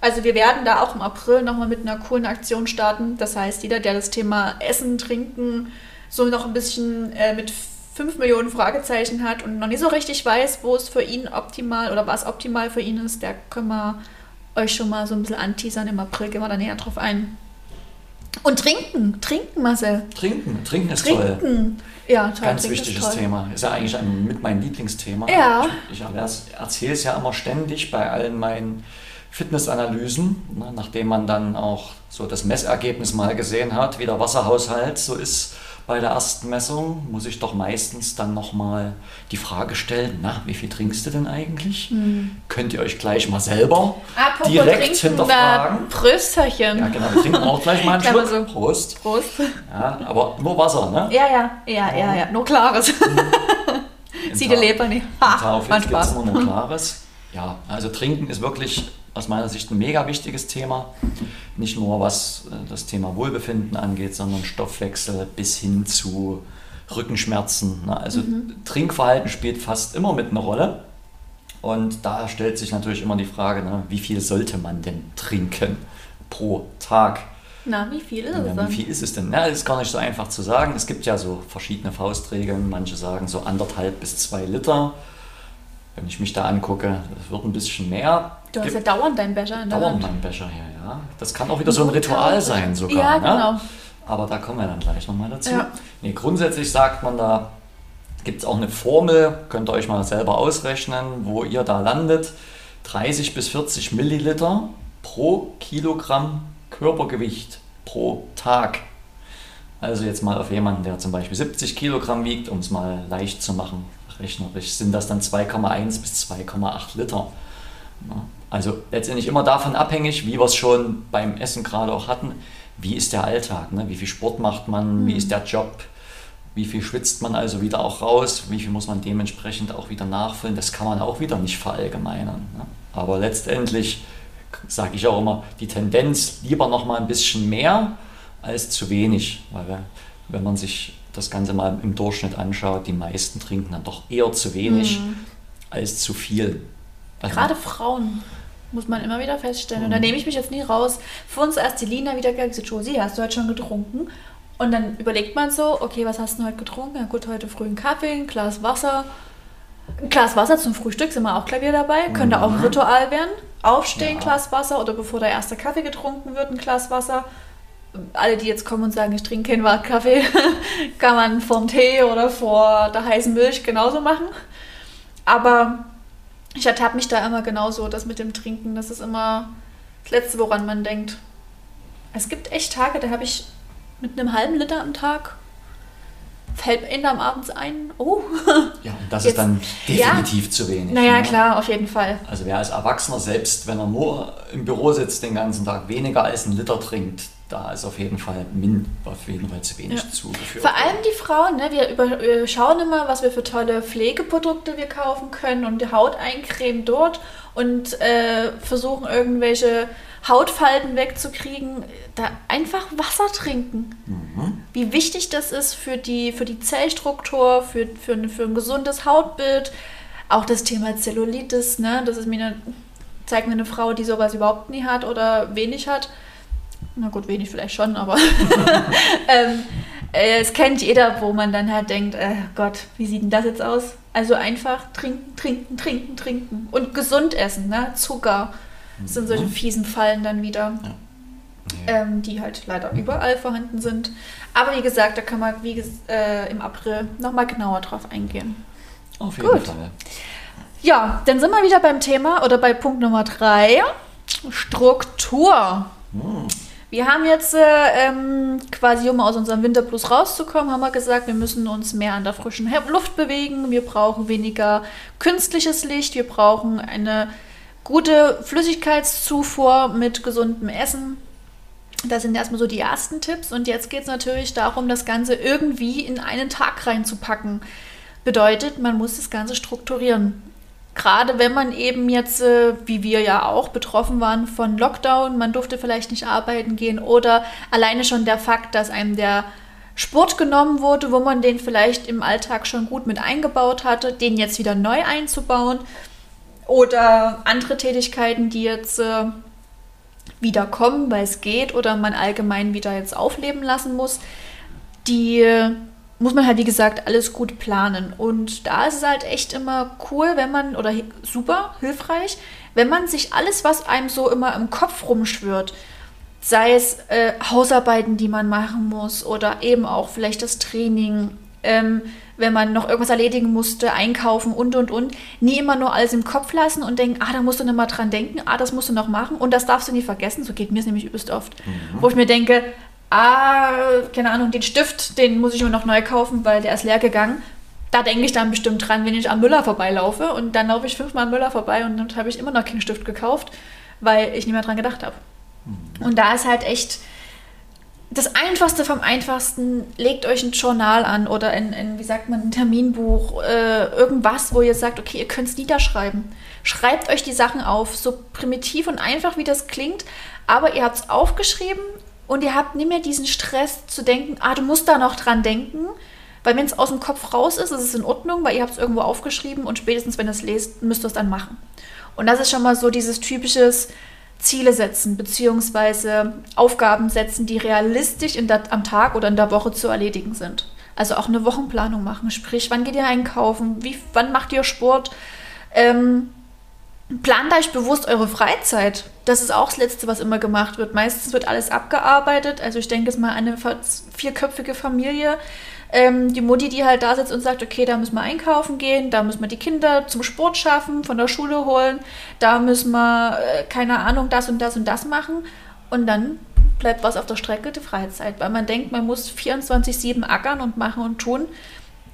Also wir werden da auch im April nochmal mit einer coolen Aktion starten. Das heißt, jeder, der das Thema Essen, Trinken so noch ein bisschen äh, mit 5 Millionen Fragezeichen hat und noch nicht so richtig weiß, wo es für ihn optimal oder was optimal für ihn ist, der können wir euch schon mal so ein bisschen anteasern. Im April gehen wir da näher drauf ein. Und trinken, trinken, Marcel. Trinken, trinken ist trinken. toll. Ja, toll. Ganz trinken wichtiges ist Thema. Ist ja eigentlich ein, mit mein Lieblingsthema. Ja. Ich, ich erzähle es ja immer ständig bei allen meinen Fitnessanalysen, ne, nachdem man dann auch so das Messergebnis mal gesehen hat, wie der Wasserhaushalt so ist bei der ersten Messung, muss ich doch meistens dann nochmal die Frage stellen, na, wie viel trinkst du denn eigentlich? Hm. Könnt ihr euch gleich mal selber Apropos direkt hinterfragen. Prösterchen. Ja, genau, wir trinken auch gleich mal einen Schluck. So. Prost. Prost. Ja, aber nur Wasser, ne? Ja, ja, ja, ja, ja, nur klares. Sieh die Leber nicht. Ha, gibt es immer nur klares. Ja, also trinken ist wirklich aus meiner Sicht ein mega wichtiges Thema. Nicht nur was äh, das Thema Wohlbefinden angeht, sondern Stoffwechsel bis hin zu Rückenschmerzen. Ne? Also mhm. Trinkverhalten spielt fast immer mit einer Rolle. Und da stellt sich natürlich immer die Frage, ne, wie viel sollte man denn trinken pro Tag? Na, wie viel ist es ja, Wie viel ist es denn? Na, das ist gar nicht so einfach zu sagen. Es gibt ja so verschiedene Faustregeln. Manche sagen so anderthalb bis zwei Liter. Wenn ich mich da angucke, das wird ein bisschen mehr. Du hast ja dauernd deinen Becher in der Dauernd meinen Becher hier, ja. Das kann auch wieder so ein Ritual sein sogar. Ja, ne? genau. Ne? Aber da kommen wir dann gleich nochmal dazu. Ja. Nee, grundsätzlich sagt man da, gibt es auch eine Formel, könnt ihr euch mal selber ausrechnen, wo ihr da landet. 30 bis 40 Milliliter pro Kilogramm Körpergewicht pro Tag. Also jetzt mal auf jemanden, der zum Beispiel 70 Kilogramm wiegt, um es mal leicht zu machen, rechnerisch, sind das dann 2,1 bis 2,8 Liter. Also letztendlich immer davon abhängig, wie wir es schon beim Essen gerade auch hatten, wie ist der Alltag, ne? wie viel Sport macht man, mhm. wie ist der Job, wie viel schwitzt man also wieder auch raus, wie viel muss man dementsprechend auch wieder nachfüllen, das kann man auch wieder nicht verallgemeinern. Ne? Aber letztendlich sage ich auch immer, die Tendenz lieber noch mal ein bisschen mehr als zu wenig, weil wenn man sich das Ganze mal im Durchschnitt anschaut, die meisten trinken dann doch eher zu wenig mhm. als zu viel. Also Gerade Frauen muss man immer wieder feststellen. Und da mhm. nehme ich mich jetzt nie raus. Für uns erst die Lina wieder gesagt, Josie, hast du heute schon getrunken? Und dann überlegt man so, okay, was hast du heute getrunken? Ja gut, heute früh einen Kaffee, ein Glas Wasser. Ein Glas Wasser zum Frühstück sind wir auch wieder dabei. Mhm. Könnte auch ein Ritual werden. Aufstehen, ja. Glas Wasser oder bevor der erste Kaffee getrunken wird, ein Glas Wasser. Alle, die jetzt kommen und sagen, ich trinke keinen Kaffee, kann man vorm Tee oder vor der heißen Milch genauso machen. Aber ich ertappe mich da immer genauso, das mit dem Trinken. Das ist immer das Letzte, woran man denkt. Es gibt echt Tage, da habe ich mit einem halben Liter am Tag fällt mir am abends ein, oh. Ja, und das Jetzt, ist dann definitiv ja, zu wenig. Naja, ne? klar, auf jeden Fall. Also wer als Erwachsener selbst, wenn er nur im Büro sitzt den ganzen Tag, weniger als einen Liter trinkt, da ist auf jeden Fall min, auf jeden Fall zu wenig ja. zugeführt. Vor allem die Frauen, ne? wir, über, wir schauen immer, was wir für tolle Pflegeprodukte wir kaufen können und die Hauteincreme dort und äh, versuchen irgendwelche Hautfalten wegzukriegen. Da einfach Wasser trinken. Mhm. Wie wichtig das ist für die, für die Zellstruktur, für, für, für ein gesundes Hautbild. Auch das Thema Zellulitis, ne? das ist mir eine, zeigt mir eine Frau, die sowas überhaupt nie hat oder wenig hat na gut, wenig vielleicht schon, aber ähm, äh, es kennt jeder, wo man dann halt denkt, äh, Gott, wie sieht denn das jetzt aus? Also einfach trinken, trinken, trinken, trinken und gesund essen, ne? Zucker. Das sind solche mhm. fiesen Fallen dann wieder, ja. ähm, die halt leider überall vorhanden sind. Aber wie gesagt, da kann man wie äh, im April nochmal genauer drauf eingehen. Auf jeden Gut. Fall. Ja, dann sind wir wieder beim Thema oder bei Punkt Nummer drei. Struktur. Hm. Wir haben jetzt äh, ähm, quasi, um aus unserem Winterplus rauszukommen, haben wir gesagt, wir müssen uns mehr an der frischen Luft bewegen. Wir brauchen weniger künstliches Licht. Wir brauchen eine gute Flüssigkeitszufuhr mit gesundem Essen. Das sind erstmal so die ersten Tipps. Und jetzt geht es natürlich darum, das Ganze irgendwie in einen Tag reinzupacken. Bedeutet, man muss das Ganze strukturieren gerade wenn man eben jetzt, äh, wie wir ja auch, betroffen waren von Lockdown, man durfte vielleicht nicht arbeiten gehen oder alleine schon der Fakt, dass einem der Sport genommen wurde, wo man den vielleicht im Alltag schon gut mit eingebaut hatte, den jetzt wieder neu einzubauen. Oder andere Tätigkeiten, die jetzt äh, wieder kommen, weil es geht oder man allgemein wieder jetzt aufleben lassen muss. Die äh, muss man halt, wie gesagt, alles gut planen. Und da ist es halt echt immer cool, wenn man, oder super, hilfreich, wenn man sich alles, was einem so immer im Kopf rumschwirrt, sei es äh, Hausarbeiten, die man machen muss oder eben auch vielleicht das Training, ähm, wenn man noch irgendwas erledigen musste, einkaufen und und und, nie immer nur alles im Kopf lassen und denken, ah, da musst du noch mal dran denken, ah, das musst du noch machen und das darfst du nie vergessen. So geht mir es nämlich übelst oft. Mhm. Wo ich mir denke, ah, keine Ahnung, den Stift, den muss ich immer noch neu kaufen, weil der ist leer gegangen. Da denke ich dann bestimmt dran, wenn ich am Müller vorbeilaufe und dann laufe ich fünfmal am Müller vorbei und dann habe ich immer noch keinen Stift gekauft, weil ich nicht mehr dran gedacht habe. Mhm. Und da ist halt echt das Einfachste vom Einfachsten, legt euch ein Journal an oder ein, ein wie sagt man, ein Terminbuch, äh, irgendwas, wo ihr sagt, okay, ihr könnt es niederschreiben. Schreibt euch die Sachen auf, so primitiv und einfach wie das klingt, aber ihr habt es aufgeschrieben und ihr habt nicht mehr diesen Stress zu denken, ah, du musst da noch dran denken, weil wenn es aus dem Kopf raus ist, ist es in Ordnung, weil ihr habt es irgendwo aufgeschrieben und spätestens, wenn ihr es lest, müsst ihr es dann machen. Und das ist schon mal so dieses typisches, Ziele setzen, beziehungsweise Aufgaben setzen, die realistisch in der, am Tag oder in der Woche zu erledigen sind. Also auch eine Wochenplanung machen, sprich, wann geht ihr einkaufen, wie, wann macht ihr Sport, ähm, plant euch bewusst eure Freizeit. Das ist auch das Letzte, was immer gemacht wird. Meistens wird alles abgearbeitet. Also ich denke es mal eine vierköpfige Familie ähm, die Mutti, die halt da sitzt und sagt, okay, da müssen wir einkaufen gehen, da müssen wir die Kinder zum Sport schaffen, von der Schule holen, da müssen wir, äh, keine Ahnung, das und das und das machen. Und dann bleibt was auf der Strecke, die Freizeit, weil man denkt, man muss 24-7 ackern und machen und tun.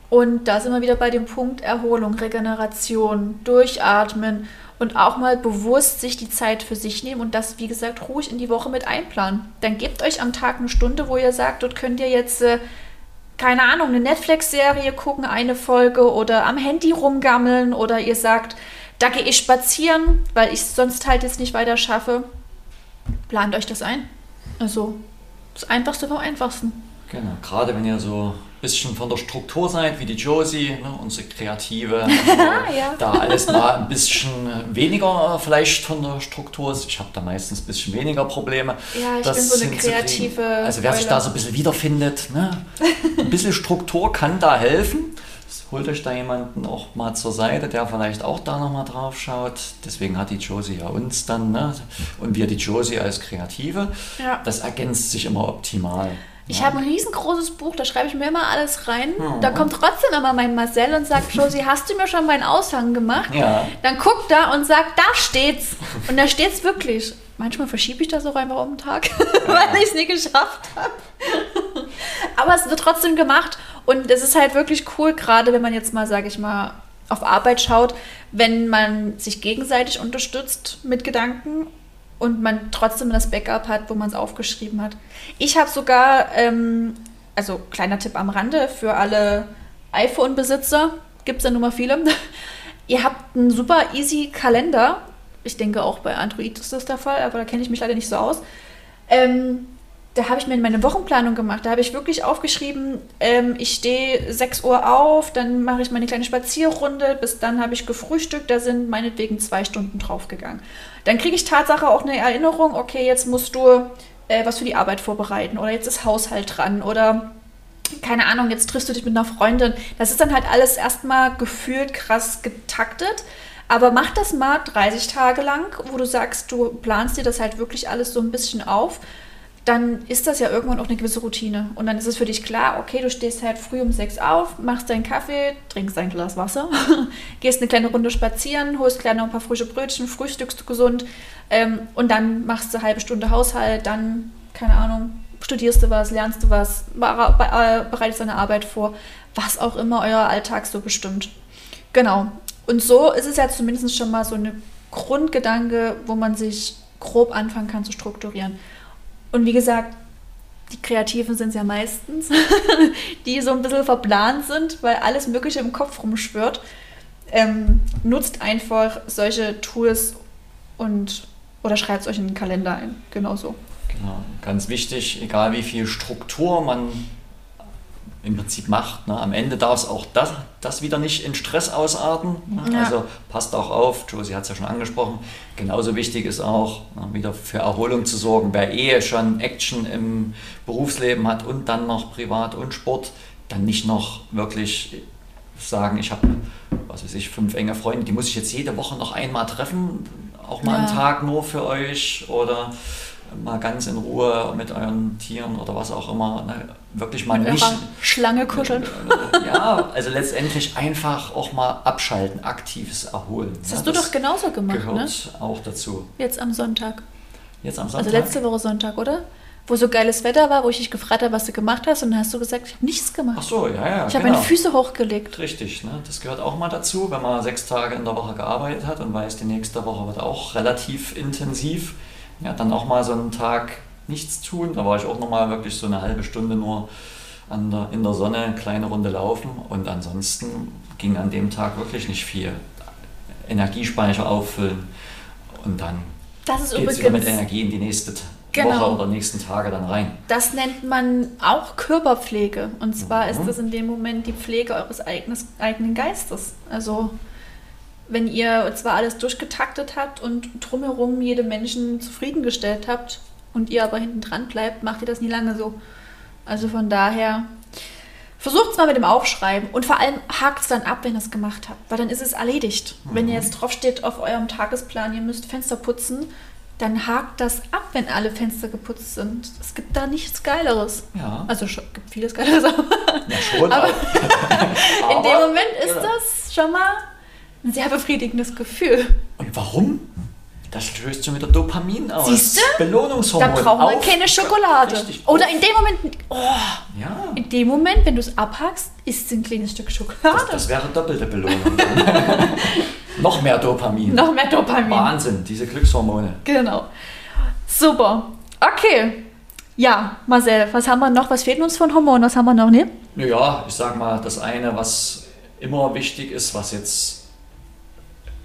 Und da sind wir wieder bei dem Punkt Erholung, Regeneration, Durchatmen und auch mal bewusst sich die Zeit für sich nehmen und das, wie gesagt, ruhig in die Woche mit einplanen. Dann gebt euch am Tag eine Stunde, wo ihr sagt, dort könnt ihr jetzt äh, keine Ahnung, eine Netflix-Serie gucken, eine Folge oder am Handy rumgammeln oder ihr sagt, da gehe ich spazieren, weil ich es sonst halt jetzt nicht weiter schaffe. Plant euch das ein. Also das Einfachste vom Einfachsten. Genau, gerade wenn ihr so ein bisschen von der Struktur seid, wie die Josie, ne, unsere Kreative, ja. da alles mal ein bisschen weniger vielleicht von der Struktur ist. Ich habe da meistens ein bisschen weniger Probleme. Ja, ich bin so eine kreative. Also wer Eule. sich da so ein bisschen wiederfindet, ne, ein bisschen Struktur kann da helfen. Holt euch da jemanden auch mal zur Seite, der vielleicht auch da nochmal drauf schaut. Deswegen hat die Josie ja uns dann, ne? Und wir die Josie als Kreative. Ja. Das ergänzt sich immer optimal. Ich habe ein riesengroßes Buch, da schreibe ich mir immer alles rein. Oh. Da kommt trotzdem immer mein Marcel und sagt, Josie, hast du mir schon meinen Aushang gemacht? Ja. Dann guckt er und sagt, da steht's. Und da steht's wirklich. Manchmal verschiebe ich das auch einfach um den Tag, weil ich es nie geschafft habe. Aber es wird trotzdem gemacht und es ist halt wirklich cool, gerade wenn man jetzt mal, sage ich mal, auf Arbeit schaut, wenn man sich gegenseitig unterstützt mit Gedanken und man trotzdem das Backup hat, wo man es aufgeschrieben hat. Ich habe sogar, ähm, also kleiner Tipp am Rande für alle iPhone-Besitzer, gibt es ja nun mal viele. Ihr habt einen super easy Kalender. Ich denke auch bei Android ist das der Fall, aber da kenne ich mich leider nicht so aus. Ähm, da habe ich mir meine Wochenplanung gemacht. Da habe ich wirklich aufgeschrieben, ähm, ich stehe 6 Uhr auf, dann mache ich meine kleine Spazierrunde, bis dann habe ich gefrühstückt, da sind meinetwegen zwei Stunden draufgegangen. Dann kriege ich Tatsache auch eine Erinnerung, okay, jetzt musst du äh, was für die Arbeit vorbereiten oder jetzt ist Haushalt dran oder keine Ahnung, jetzt triffst du dich mit einer Freundin. Das ist dann halt alles erstmal gefühlt krass getaktet. Aber mach das mal 30 Tage lang, wo du sagst, du planst dir das halt wirklich alles so ein bisschen auf dann ist das ja irgendwann auch eine gewisse Routine. Und dann ist es für dich klar, okay, du stehst halt früh um sechs auf, machst deinen Kaffee, trinkst ein Glas Wasser, gehst eine kleine Runde spazieren, holst kleine ein paar frische Brötchen, frühstückst gesund ähm, und dann machst du eine halbe Stunde Haushalt, dann, keine Ahnung, studierst du was, lernst du was, äh, bereitest deine Arbeit vor, was auch immer euer Alltag so bestimmt. Genau. Und so ist es ja zumindest schon mal so eine Grundgedanke, wo man sich grob anfangen kann zu strukturieren. Und wie gesagt, die Kreativen sind es ja meistens, die so ein bisschen verplant sind, weil alles Mögliche im Kopf rumschwirrt. Ähm, nutzt einfach solche Tools und oder schreibt es euch in den Kalender ein. Genauso. Genau, ganz wichtig, egal wie viel Struktur man im Prinzip macht. Ne? Am Ende darf es auch das, das wieder nicht in Stress ausarten. Ne? Ja. Also passt auch auf, Josie hat es ja schon angesprochen. Genauso wichtig ist auch, ne, wieder für Erholung zu sorgen. Wer eh schon Action im Berufsleben hat und dann noch Privat und Sport, dann nicht noch wirklich sagen, ich habe, was weiß ich, fünf enge Freunde, die muss ich jetzt jede Woche noch einmal treffen, auch mal einen Ja. Tag nur für euch oder mal ganz in Ruhe mit euren Tieren oder was auch immer. Ne? Wirklich mal Mit nicht. Schlange kuscheln. Ja, also letztendlich einfach auch mal abschalten, aktives Erholen. Das ne? hast du doch genauso gemacht, gehört ne? auch dazu. Jetzt am Sonntag. Jetzt am Sonntag. Also letzte Woche Sonntag, oder? Wo so geiles Wetter war, wo ich dich gefragt habe, was du gemacht hast. Und dann hast du gesagt, ich habe nichts Ach gemacht. so, ja, ja. ich habe genau. meine Füße hochgelegt. Richtig, ne? das gehört auch mal dazu, wenn man sechs Tage in der Woche gearbeitet hat und weiß, die nächste Woche wird auch relativ intensiv. Ja, dann auch mal so einen Tag nichts tun. Da war ich auch nochmal wirklich so eine halbe Stunde nur an der, in der Sonne, eine kleine Runde laufen und ansonsten ging an dem Tag wirklich nicht viel. Energiespeicher auffüllen und dann Das ist geht es wieder mit Energie in die nächste Genau. Woche oder nächsten Tage dann rein. das nennt man auch Körperpflege. Und zwar ist Mhm. das in dem Moment die Pflege eures eigenes, eigenen Geistes. Also wenn ihr zwar alles durchgetaktet habt und drumherum jede Menschen zufriedengestellt habt und ihr aber hinten dran bleibt, macht ihr das nie lange so. Also von daher versucht es mal mit dem Aufschreiben und vor allem hakt es dann ab, wenn ihr es gemacht habt, weil dann ist es erledigt. Wenn ihr jetzt draufsteht auf eurem Tagesplan, ihr müsst Fenster putzen, dann hakt das ab, wenn alle Fenster geputzt sind. Es gibt da nichts Geileres. Ja, Also schon, gibt vieles Geileres, aber ja schon. aber- auch. in dem Moment ist ja. das schon mal ein sehr befriedigendes Gefühl. Und warum? Das stößt schon wieder Dopamin aus. Siehste? Da Belohnungshormon. brauchen wir Auf- keine Schokolade. Richtig, Oder in dem Moment, oh, Ja, in dem Moment, wenn du es abhackst, isst du ein kleines Stück Schokolade. das, das wäre doppelte Belohnung. Noch mehr Dopamin. Noch mehr Dopamin. Wahnsinn, diese Glückshormone. Genau. Super. Okay. Ja, Marcel, was haben wir noch? Was fehlt uns von Hormonen? Was haben wir noch? Ne? Ja, ich sag mal, das eine, was immer wichtig ist, was jetzt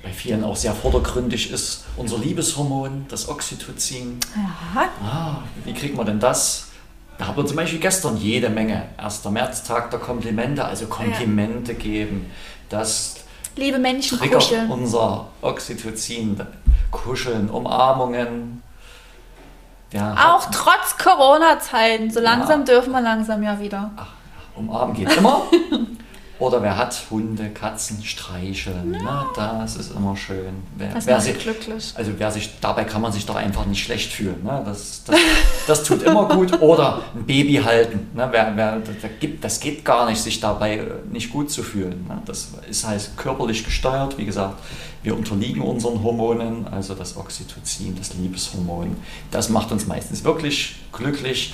bei vielen auch sehr vordergründig ist, unser Liebeshormon, das Oxytocin. Ja. Ah, wie kriegt man denn das? Da haben wir zum Beispiel gestern jede Menge. 1. März, Tag der Komplimente, also Komplimente geben. Das Liebe Männchen triggert kuscheln. unser Oxytocin. Kuscheln, Umarmungen. Ja, Auch trotz Corona-Zeiten. So langsam Ja. dürfen wir langsam ja wieder. Ach, umarmen geht immer. Oder wer hat Hunde, Katzen, streicheln. Na, das ist immer schön. Wer, Das wer sich, glücklich. also wer sich, dabei kann man sich doch einfach nicht schlecht fühlen. Ne? Das, das, das tut immer gut. Oder ein Baby halten. Ne? Wer, wer, da gibt, das geht gar nicht, sich dabei äh, nicht gut zu fühlen. Ne? Das ist halt körperlich gesteuert. Wie gesagt, wir unterliegen unseren Hormonen, also das Oxytocin, das Liebeshormon. Das macht uns meistens wirklich glücklich.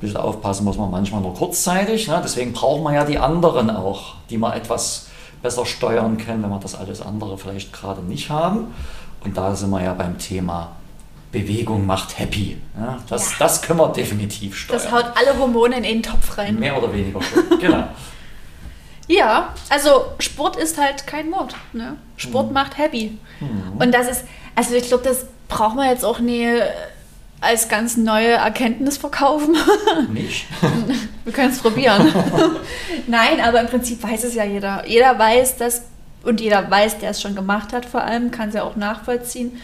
Bisschen aufpassen muss man manchmal nur kurzzeitig. Ne? Deswegen braucht man ja die anderen auch, die man etwas besser steuern können, wenn wir das alles andere vielleicht gerade nicht haben. Und da sind wir ja beim Thema Bewegung macht happy. Ja? Das, Ja. das können wir definitiv steuern. Das haut alle Hormone in den Topf rein. Mehr oder weniger schon. genau. Ja, also Sport ist halt kein Mord. Ne? Sport Mhm. macht happy. Und das ist, also ich glaube, das braucht man jetzt auch nie äh, als ganz neue Erkenntnis verkaufen. Nicht? Wir können es probieren. Nein, aber im Prinzip weiß es ja jeder. Jeder weiß das und jeder weiß, der es schon gemacht hat, vor allem, kann es ja auch nachvollziehen.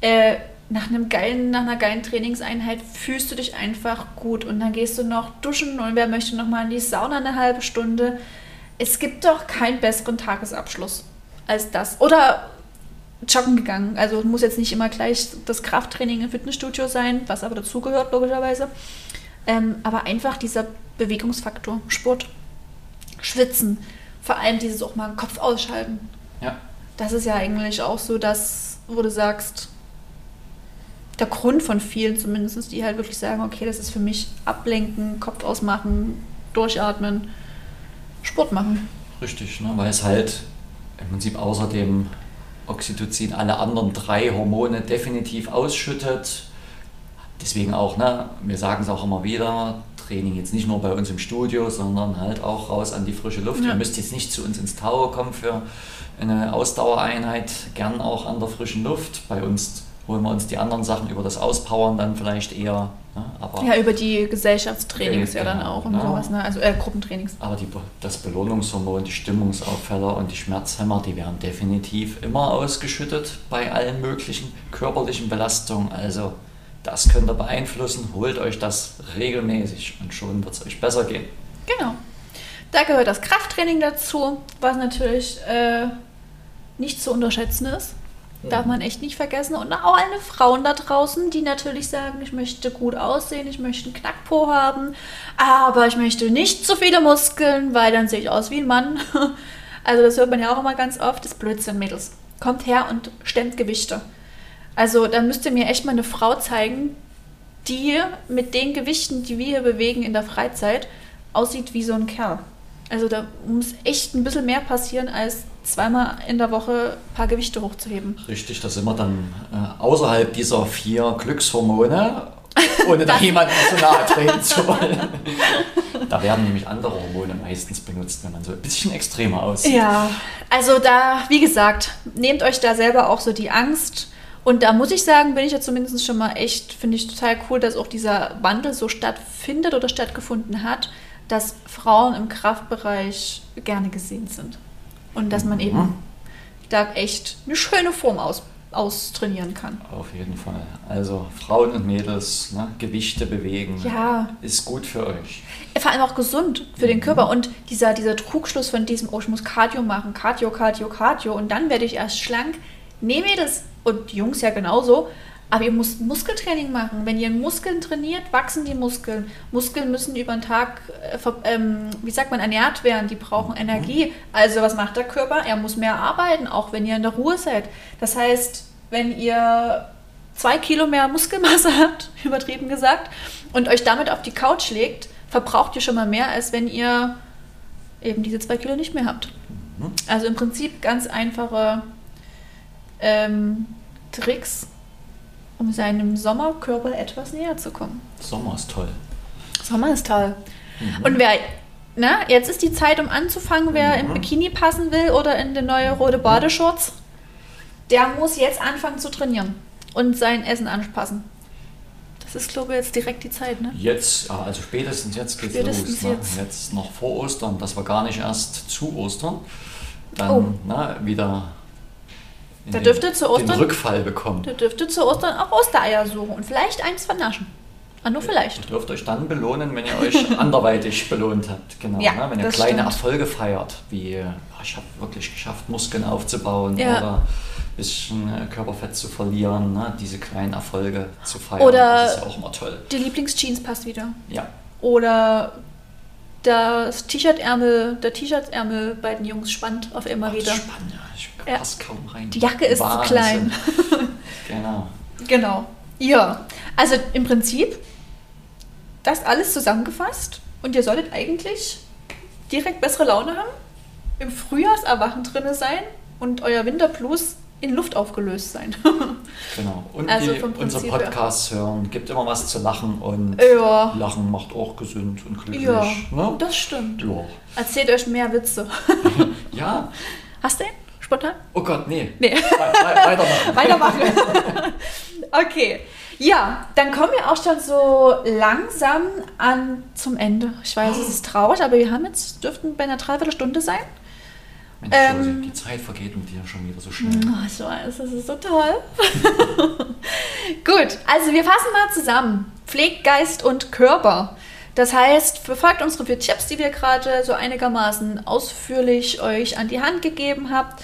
Äh, nach, einem geilen, nach einer geilen Trainingseinheit fühlst du dich einfach gut und dann gehst du noch duschen und wer möchte noch mal in die Sauna eine halbe Stunde. Es gibt doch keinen besseren Tagesabschluss als das. Oder joggen gegangen. Also muss jetzt nicht immer gleich das Krafttraining im Fitnessstudio sein, was aber dazugehört, logischerweise. Ähm, aber einfach dieser Bewegungsfaktor, Sport, Schwitzen, vor allem dieses auch mal Kopf ausschalten. Ja. Das ist ja eigentlich auch so das, wo du sagst, der Grund von vielen zumindest, die halt wirklich sagen, okay, das ist für mich ablenken, Kopf ausmachen, durchatmen, Sport machen. Richtig, ne? weil es halt im Prinzip außer dem Oxytocin alle anderen drei Hormone definitiv ausschüttet. Deswegen auch, ne, wir sagen es auch immer wieder, Training jetzt nicht nur bei uns im Studio, sondern halt auch raus an die frische Luft. Ja. Ihr müsst jetzt nicht zu uns ins Tower kommen für eine Ausdauereinheit, gern auch an der frischen Luft. Bei uns holen wir uns die anderen Sachen über das Auspowern dann vielleicht eher. Ne? Ja, über die Gesellschaftstrainings Äh, ja dann genau, auch und ne? sowas, ne? Also äh, Gruppentrainings. aber die, das Belohnungshormon, die Stimmungsaufheller und die Schmerzhemmer, die werden definitiv immer ausgeschüttet bei allen möglichen körperlichen Belastungen. Also das könnt ihr beeinflussen. Holt euch das regelmäßig und schon wird es euch besser gehen. Genau. Da gehört das Krafttraining dazu, was natürlich äh, nicht zu unterschätzen ist. Darf man echt nicht vergessen. Und auch alle Frauen da draußen, die natürlich sagen, ich möchte gut aussehen, ich möchte einen Knackpo haben, aber ich möchte nicht zu viele Muskeln, weil dann sehe ich aus wie ein Mann. Also das hört man ja auch immer ganz oft, das Blödsinn, Mädels. Kommt her und stemmt Gewichte. Also dann müsst ihr mir echt mal eine Frau zeigen, die mit den Gewichten, die wir hier bewegen in der Freizeit, aussieht wie so ein Kerl. Also da muss echt ein bisschen mehr passieren, als zweimal in der Woche ein paar Gewichte hochzuheben. Richtig, da sind wir dann äh, außerhalb dieser vier Glückshormone, ohne da jemanden zu nahe treten zu wollen. Da werden nämlich andere Hormone meistens benutzt, wenn man so ein bisschen extremer aussieht. Ja, also da, wie gesagt, nehmt euch da selber auch so die Angst. Und da muss ich sagen, bin ich ja zumindest schon mal echt, finde ich total cool, dass auch dieser Wandel so stattfindet oder stattgefunden hat, dass Frauen im Kraftbereich gerne gesehen sind. Und dass man eben da echt eine schöne Form aus, austrainieren kann. Auf jeden Fall. Also Frauen und Mädels, ne, Gewichte bewegen, Ja, ist gut für euch. vor allem auch gesund für den Körper. Und dieser, dieser Trugschluss von diesem, oh, ich muss Cardio machen, Cardio, Cardio, Cardio und dann werde ich erst schlank. Nee, Mädels und Jungs ja genauso. Aber ihr müsst Muskeltraining machen. Wenn ihr Muskeln trainiert, wachsen die Muskeln. Muskeln müssen über den Tag, äh, ähm, wie sagt man, ernährt werden. Die brauchen Energie. Also was macht der Körper? Er muss mehr arbeiten, auch wenn ihr in der Ruhe seid. Das heißt, wenn ihr zwei Kilo mehr Muskelmasse habt, übertrieben gesagt, und euch damit auf die Couch legt, verbraucht ihr schon mal mehr, als wenn ihr eben diese zwei Kilo nicht mehr habt. Mhm. Also im Prinzip ganz einfache ähm, Tricks, um seinem Sommerkörper etwas näher zu kommen. Sommer ist toll. Sommer ist toll. Mhm. Und wer, na, jetzt ist die Zeit, um anzufangen, wer im Mhm. Bikini passen will oder in den neue rote Badeshorts, der muss jetzt anfangen zu trainieren und sein Essen anpassen. Das ist, glaube ich, jetzt direkt die Zeit, ne? Jetzt, also spätestens jetzt geht's Spätestens los. Ne? jetzt. Jetzt noch vor Ostern, dass wir gar nicht erst zu Ostern dann Oh. na, wieder den- dürfte zu den Ostern- Rückfall bekommen. Ihr dürftet zu Ostern auch Ostereier suchen und vielleicht eins vernaschen. Ah, nur vielleicht. Ihr dürft euch dann belohnen, wenn ihr euch anderweitig belohnt habt. Genau, Ja, ne? wenn ihr kleine stimmt. Erfolge feiert, wie ah, ich habe wirklich geschafft, Muskeln aufzubauen Ja. oder ein bisschen äh, Körperfett zu verlieren, ne? diese kleinen Erfolge zu feiern. Oder- das ist ja auch immer toll. Die Lieblingsjeans passt wieder. Ja, Oder das T-Shirt-Ärmel, der T-Shirt-Ärmel bei den Jungs spannt auf immer das wieder. ist spannend. Ja. Ich Ja. passe kaum rein. Die Jacke ist zu klein. genau. Genau. Ja, also im Prinzip das alles zusammengefasst und ihr solltet eigentlich direkt bessere Laune haben, im Frühjahrserwachen drinne sein und euer Winterblues in Luft aufgelöst sein. Genau. Und Also die, vom unsere Prinzip her. Podcasts hören, gibt immer was zu lachen und ja, Lachen macht auch gesund und glücklich. ja, Ne? das stimmt. Ja. Erzählt euch mehr Witze. ja. Hast du einen? Spontan? Oh Gott, nee. Nee. We we weitermachen. Weitermachen. okay. Ja, dann kommen wir auch schon so langsam an zum Ende. Ich weiß, es ist traurig, aber wir haben jetzt, dürften bei einer Dreiviertelstunde sein. Mensch, Ähm, Josi, die Zeit vergeht mit dir schon wieder so schnell. Oh, ich weiß, das ist so toll. Gut, also wir fassen mal zusammen. Pflegt Geist und Körper. Das heißt, verfolgt unsere vier Tipps, die wir gerade so einigermaßen ausführlich euch an die Hand gegeben habt.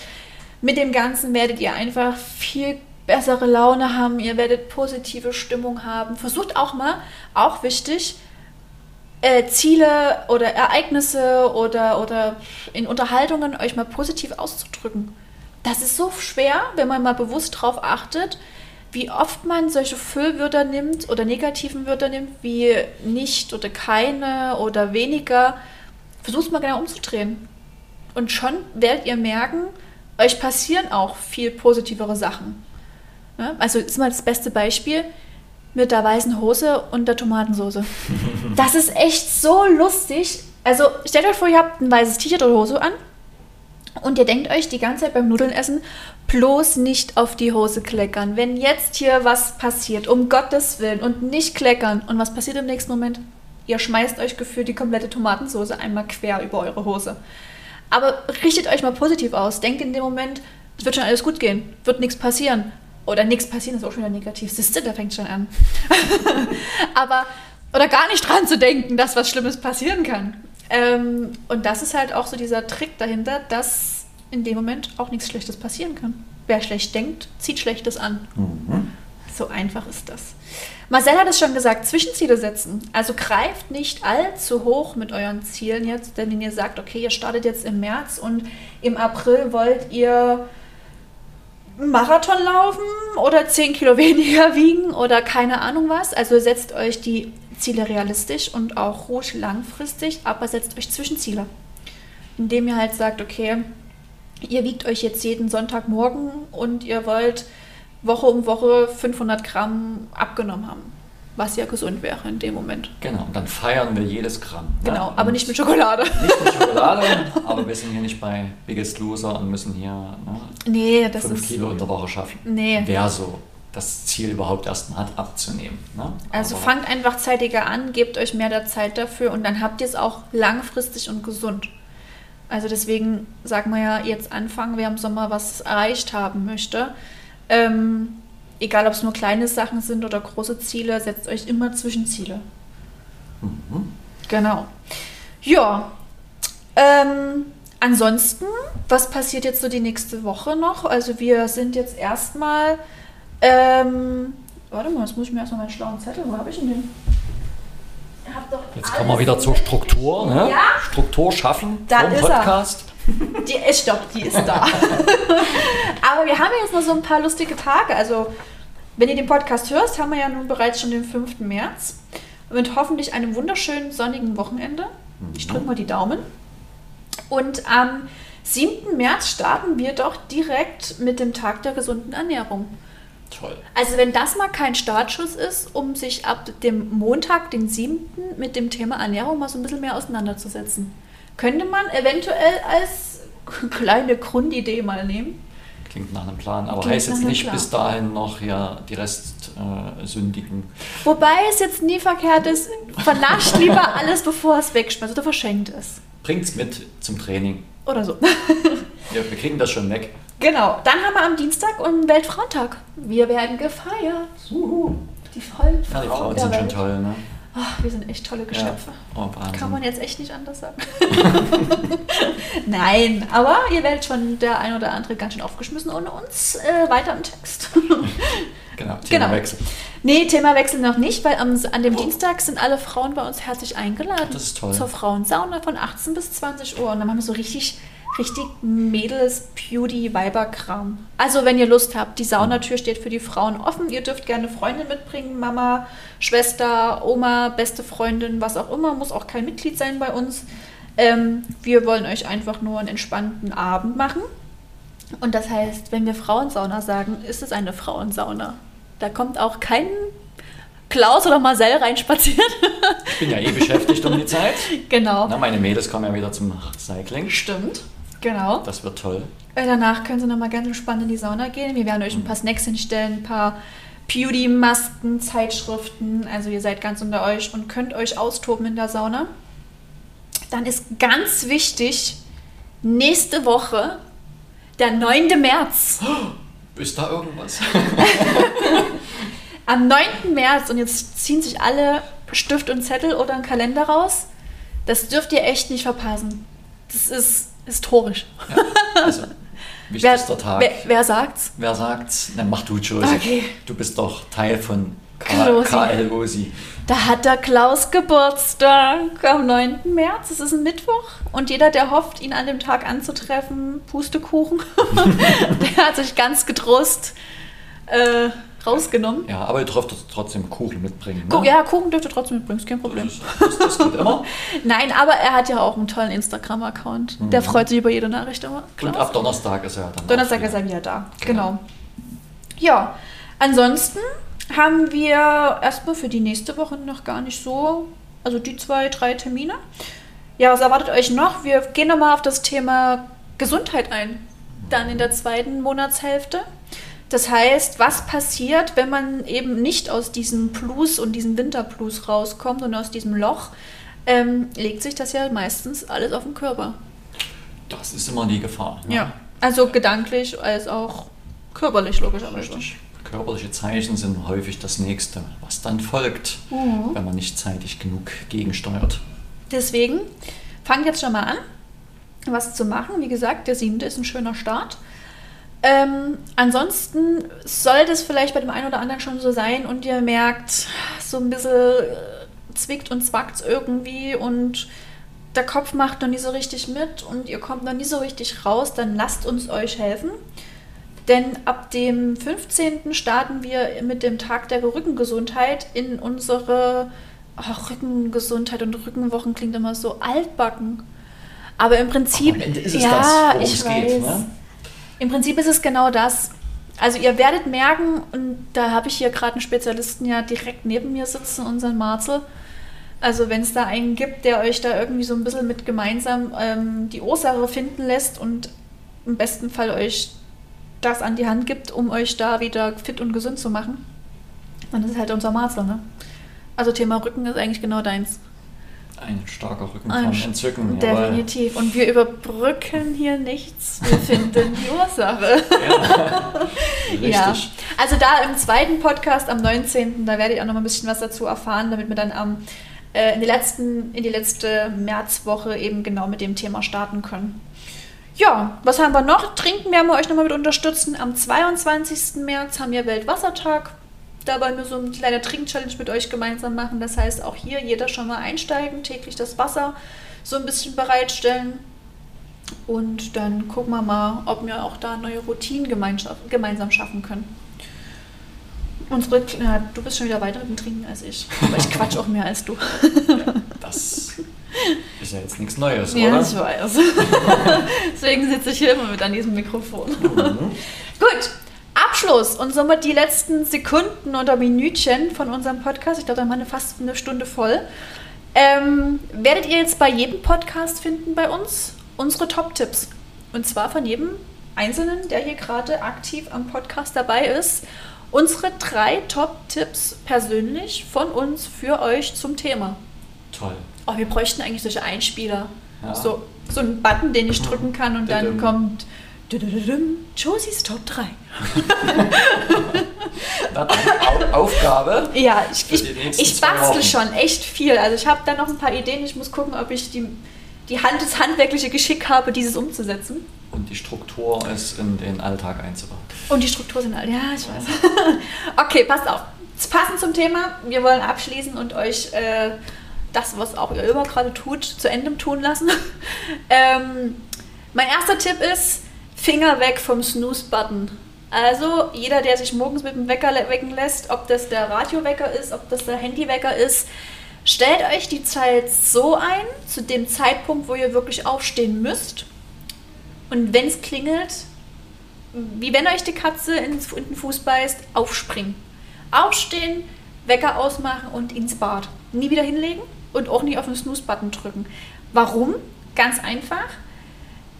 Mit dem Ganzen werdet ihr einfach viel bessere Laune haben, ihr werdet positive Stimmung haben. Versucht auch mal, auch wichtig, äh, Ziele oder Ereignisse oder, oder in Unterhaltungen euch mal positiv auszudrücken. Das ist so schwer, wenn man mal bewusst darauf achtet, wie oft man solche Füllwörter nimmt oder negativen Wörter nimmt, wie nicht oder keine oder weniger. Versucht mal genau umzudrehen. Und schon werdet ihr merken, euch passieren auch viel positivere Sachen. Ja, also ist mal das beste Beispiel mit der weißen Hose und der Tomatensauce. Das ist echt so lustig. Also stellt euch vor, ihr habt ein weißes T-Shirt oder Hose an Und ihr denkt euch die ganze Zeit beim Nudeln essen, bloß nicht auf die Hose kleckern. Wenn jetzt hier was passiert, um Gottes Willen, und nicht kleckern. Und was passiert im nächsten Moment? Ihr schmeißt euch gefühlt die komplette Tomatensauce einmal quer über eure Hose. Aber richtet euch mal positiv aus. Denkt in dem Moment, es wird schon alles gut gehen, wird nichts passieren. Oder nichts passieren ist auch schon wieder negativ. Siehst da fängt schon an. Aber, oder gar nicht dran zu denken, dass was Schlimmes passieren kann. Ähm, und das ist halt auch so dieser Trick dahinter, dass in dem Moment auch nichts Schlechtes passieren kann. Wer schlecht denkt, zieht Schlechtes an. Mhm. So einfach ist das. Marcel hat es schon gesagt, Zwischenziele setzen. Also greift nicht allzu hoch mit euren Zielen jetzt, denn wenn ihr sagt, okay, ihr startet jetzt im März und im April wollt ihr Marathon laufen oder 10 Kilo weniger wiegen oder keine Ahnung was. Also setzt euch die Ziele realistisch und auch ruhig langfristig, aber setzt euch Zwischenziele. Indem ihr halt sagt, okay, ihr wiegt euch jetzt jeden Sonntagmorgen und ihr wollt Woche um Woche 500 Gramm abgenommen haben. Was ja gesund wäre in dem Moment. Genau, und dann feiern wir jedes Gramm. Ne? Genau, aber nicht mit Schokolade. Nicht mit Schokolade, aber wir sind hier nicht bei Biggest Loser und müssen hier ne, nee, das 5 ist, Kilo in der Woche schaffen. Nee. Wer so das Ziel überhaupt erstmal hat, abzunehmen. Ne? Also Aber fangt einfach zeitiger an, gebt euch mehr der Zeit dafür und dann habt ihr es auch langfristig und gesund. Also deswegen sagen wir ja jetzt anfangen, wer im Sommer was erreicht haben möchte. Ähm, egal ob es nur kleine Sachen sind oder große Ziele, setzt euch immer Zwischenziele. Mhm. Genau. Ja. Ähm, ansonsten, was passiert jetzt so die nächste Woche noch? Also wir sind jetzt erstmal ähm, warte mal, jetzt muss ich mir erstmal meinen schlauen Zettel. Wo habe ich denn den? Jetzt kommen wir wieder zur Struktur. Ne? Ja? Struktur schaffen da vom Podcast. Die ist doch, die ist da. Aber wir haben jetzt noch so ein paar lustige Tage. Also, wenn ihr den Podcast hörst, haben wir ja nun bereits schon den 5. März. Mit hoffentlich einem wunderschönen sonnigen Wochenende. Ich drücke mal die Daumen. Und am 7. März starten wir doch direkt mit dem Tag der gesunden Ernährung. Toll. Also wenn das mal kein Startschuss ist, um sich ab dem Montag, den 7. mit dem Thema Ernährung mal so ein bisschen mehr auseinanderzusetzen, könnte man eventuell als kleine Grundidee mal nehmen. Klingt nach einem Plan, aber Klingt heißt jetzt nicht bis dahin noch ja die Restsündigen. Äh, Wobei es jetzt nie verkehrt ist, vernascht lieber alles, bevor es wegschmeißt oder verschenkt ist. Bringt es mit zum Training. Oder so. ja, wir kriegen das schon weg. Genau, dann haben wir am Dienstag und Weltfrauentag. Wir werden gefeiert. Uhu. Die vollen Frauen. Ja, die Frauen sind schon toll, ne? Ach, wir sind echt tolle Geschöpfe. Ja. Oh, Kann man jetzt echt nicht anders sagen. Nein, aber ihr werdet schon der ein oder andere ganz schön aufgeschmissen ohne uns. Äh, weiter im Text. genau, Themawechsel. Genau. Nee, Themawechsel noch nicht, weil am, an dem oh. Dienstag sind alle Frauen bei uns herzlich eingeladen. Das ist toll. Zur Frauensauna von 18 bis 20 Uhr. Und dann machen wir so richtig richtig Mädels, Beauty, Weiberkram. Also wenn ihr Lust habt, die Saunatür steht für die Frauen offen. Ihr dürft gerne Freunde mitbringen, Mama, Schwester, Oma, beste Freundin, was auch immer. Muss auch kein Mitglied sein bei uns. Ähm, wir wollen euch einfach nur einen entspannten Abend machen. Und das heißt, wenn wir Frauensauna sagen, ist es eine Frauensauna. Da kommt auch kein Klaus oder Marcel reinspaziert. Ich bin ja eh beschäftigt um die Zeit. Genau. Na, meine Mädels kommen ja wieder zum Cycling. Stimmt. Genau. Das wird toll. Äh, danach können Sie nochmal ganz entspannt in die Sauna gehen. Wir werden euch ein paar Snacks hinstellen, ein paar Beauty-Masken, Zeitschriften. Also ihr seid ganz unter euch und könnt euch austoben in der Sauna. Dann ist ganz wichtig, nächste Woche, der 9. März. ist da irgendwas? Am 9. März, und jetzt ziehen sich alle Stift und Zettel oder einen Kalender raus, das dürft ihr echt nicht verpassen. Das ist historisch. Ja, also, wichtigster Tag. Wer, wer, sagt's? Wer sagt's? Dann mach du, Josie. Okay. Du bist doch Teil von KL Osi. Da hat der Klaus Geburtstag am 9. März. Es ist ein Mittwoch. Und jeder, der hofft, ihn an dem Tag anzutreffen, Pustekuchen, der hat sich ganz getrost äh, rausgenommen. Ja, aber ihr dürft trotzdem Kuchen mitbringen. Ne? Ja, Kuchen dürft ihr trotzdem mitbringen, ist kein Problem. Das, das, das geht immer. Nein, aber er hat ja auch einen tollen Instagram-Account. Mhm. Der freut sich über jede Nachricht immer. Klaus. Und ab Donnerstag ist er dann Donnerstag ist er wieder da, genau. genau. Ja, ansonsten haben wir erstmal für die nächste Woche noch gar nicht so, also die zwei, drei Termine. Ja, was erwartet euch noch? Wir gehen nochmal auf das Thema Gesundheit ein. Dann in der zweiten Monatshälfte. Das heißt, was passiert, wenn man eben nicht aus diesem Plus und diesem Winterplus rauskommt und aus diesem Loch, ähm, legt sich das ja meistens alles auf den Körper. Das ist immer die Gefahr. Ja. ja. Also gedanklich als auch körperlich, logischerweise. Richtig. Körperliche Zeichen sind häufig das nächste, was dann folgt, mhm. wenn man nicht zeitig genug gegensteuert. Deswegen fangt jetzt schon mal an, was zu machen. Wie gesagt, der siebte ist ein schöner Start. Ähm, ansonsten soll das vielleicht bei dem einen oder anderen schon so sein und ihr merkt, so ein bisschen äh, zwickt und zwackt irgendwie und der Kopf macht noch nie so richtig mit und ihr kommt noch nie so richtig raus, dann lasst uns euch helfen. Denn ab dem 15. starten wir mit dem Tag der Rückengesundheit in unsere oh, Rückengesundheit und Rückenwochen klingt immer so altbacken. Aber im Prinzip, Aber ist es ja, das, ich weiß. Geht, ne? Im Prinzip ist es genau das. Also ihr werdet merken, und da habe ich hier gerade einen Spezialisten ja direkt neben mir sitzen, unseren Marzel. Also wenn es da einen gibt, der euch da irgendwie so ein bisschen mit gemeinsam ähm, die Ursache finden lässt und im besten Fall euch das an die Hand gibt, um euch da wieder fit und gesund zu machen, dann ist es halt unser Marzel. Ne? Also Thema Rücken ist eigentlich genau deins. Ein starker Rücken kann entzücken. Definitiv. Und wir überbrücken hier nichts. Wir finden die Ursache. Ja. Richtig. Ja. Also da im zweiten Podcast am 19. Da werdet ihr auch noch mal ein bisschen was dazu erfahren, damit wir dann am, äh, in, die letzten, in die letzte Märzwoche eben genau mit dem Thema starten können. Ja, was haben wir noch? Trinken werden wir euch nochmal mit unterstützen. Am 22. März haben wir Weltwassertag da wollen wir so eine kleine Trink-Challenge mit euch gemeinsam machen. Das heißt, auch hier jeder schon mal einsteigen, täglich das Wasser so ein bisschen bereitstellen. Und dann gucken wir mal, ob wir auch da neue Routinen gemeinsam schaffen können. Unsere, ja, du bist schon wieder weiter im Trinken als ich. Aber ich quatsch auch mehr als du. Ja, das ist ja jetzt nichts Neues, ja, oder? Ja, ich weiß. Deswegen sitze ich hier immer mit an diesem Mikrofon. Mhm. Gut, Abschluss und somit die letzten Sekunden oder Minütchen von unserem Podcast. Ich glaube, da haben wir fast eine Stunde voll. Ähm, werdet ihr jetzt bei jedem Podcast finden bei uns unsere Top-Tipps. Und zwar von jedem Einzelnen, der hier gerade aktiv am Podcast dabei ist. Unsere drei Top-Tipps persönlich von uns für euch zum Thema. Toll. Oh, wir bräuchten eigentlich solche Einspieler. Ja. So, so einen Button, den ich drücken kann und dann kommt Josies Top 3. Aufgabe. Ja, ich, ich, ich bastel schon echt viel. Also ich habe da noch ein paar Ideen. Ich muss gucken, ob ich die, die Hand, das handwerkliche Geschick habe, dieses umzusetzen. Und die Struktur ist in den Alltag einzubauen. Und die Struktur sind alle, ja, ich weiß. okay, passt auf. Passend zum Thema, wir wollen abschließen und euch äh, das, was auch ihr immer gerade tut, zu Ende tun lassen. ähm, mein erster Tipp ist, Finger weg vom Snooze-Button. Also jeder, der sich morgens mit dem Wecker wecken lässt, ob das der Radiowecker ist, ob das der Handywecker ist, stellt euch die Zeit so ein, zu dem Zeitpunkt, wo ihr wirklich aufstehen müsst. Und wenn es klingelt, wie wenn euch die Katze in den Fuß beißt, aufspringen. Aufstehen, Wecker ausmachen und ins Bad. Nie wieder hinlegen und auch nie auf den Snooze-Button drücken. Warum? Ganz einfach.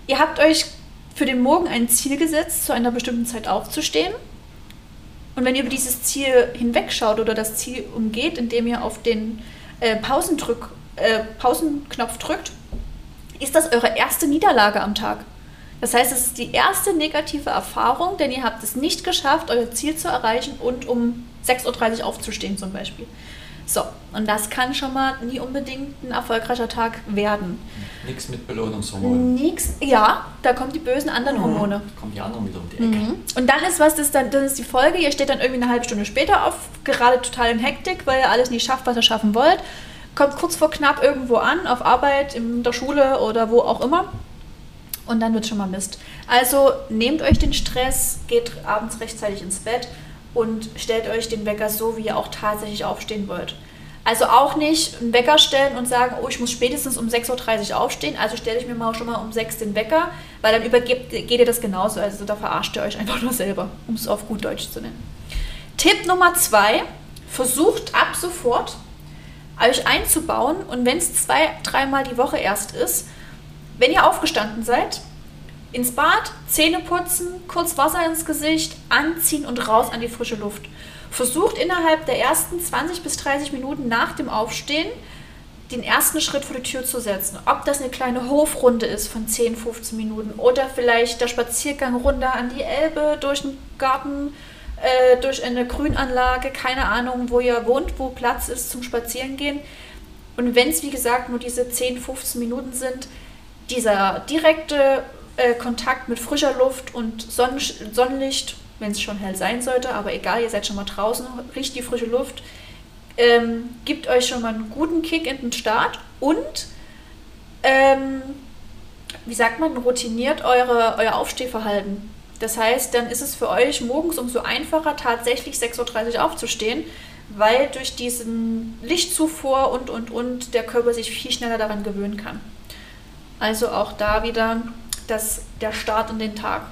Ihr habt euch für den Morgen ein Ziel gesetzt, zu einer bestimmten Zeit aufzustehen. Und wenn ihr über dieses Ziel hinwegschaut oder das Ziel umgeht, indem ihr auf den äh, Pausendrück, äh, Pausenknopf drückt, ist das eure erste Niederlage am Tag. Das heißt, es ist die erste negative Erfahrung, denn ihr habt es nicht geschafft, euer Ziel zu erreichen und um 6.30 Uhr aufzustehen zum Beispiel. So, und das kann schon mal nie unbedingt ein erfolgreicher Tag werden. Nichts mit Belohnungshormonen. Nix, ja, da kommen die bösen anderen mhm. Hormone. Da kommen die anderen wieder um die Ecke. Mhm. Und dann ist was, das, dann, das ist die Folge, ihr steht dann irgendwie eine halbe Stunde später auf, gerade total in Hektik, weil ihr alles nicht schafft, was ihr schaffen wollt. Kommt kurz vor knapp irgendwo an, auf Arbeit, in der Schule oder wo auch immer. Und dann wird schon mal Mist. Also nehmt euch den Stress, geht abends rechtzeitig ins Bett und stellt euch den Wecker so, wie ihr auch tatsächlich aufstehen wollt. Also auch nicht einen Wecker stellen und sagen, oh, ich muss spätestens um 6.30 Uhr aufstehen, also stelle ich mir mal schon mal um 6 den Wecker, weil dann übergeht geht ihr das genauso. Also da verarscht ihr euch einfach nur selber, um es auf gut Deutsch zu nennen. Tipp Nummer zwei, versucht ab sofort euch einzubauen und wenn es zwei, dreimal die Woche erst ist, wenn ihr aufgestanden seid, ins Bad, Zähne putzen, kurz Wasser ins Gesicht, anziehen und raus an die frische Luft. Versucht innerhalb der ersten 20 bis 30 Minuten nach dem Aufstehen den ersten Schritt vor die Tür zu setzen. Ob das eine kleine Hofrunde ist von 10, 15 Minuten oder vielleicht der Spaziergang runter an die Elbe, durch den Garten, äh, durch eine Grünanlage, keine Ahnung, wo ihr wohnt, wo Platz ist zum Spazierengehen. Und wenn es, wie gesagt, nur diese 10, 15 Minuten sind, dieser direkte äh, Kontakt mit frischer Luft und Sonnen Sonnenlicht, wenn es schon hell sein sollte, aber egal, ihr seid schon mal draußen, riecht die frische Luft, ähm, gibt euch schon mal einen guten Kick in den Start und, ähm, wie sagt man, routiniert eure, euer Aufstehverhalten. Das heißt, dann ist es für euch morgens umso einfacher, tatsächlich 6.30 Uhr aufzustehen, weil durch diesen Lichtzufuhr und, und, und der Körper sich viel schneller daran gewöhnen kann. Also auch da wieder das, der Start in den Tag.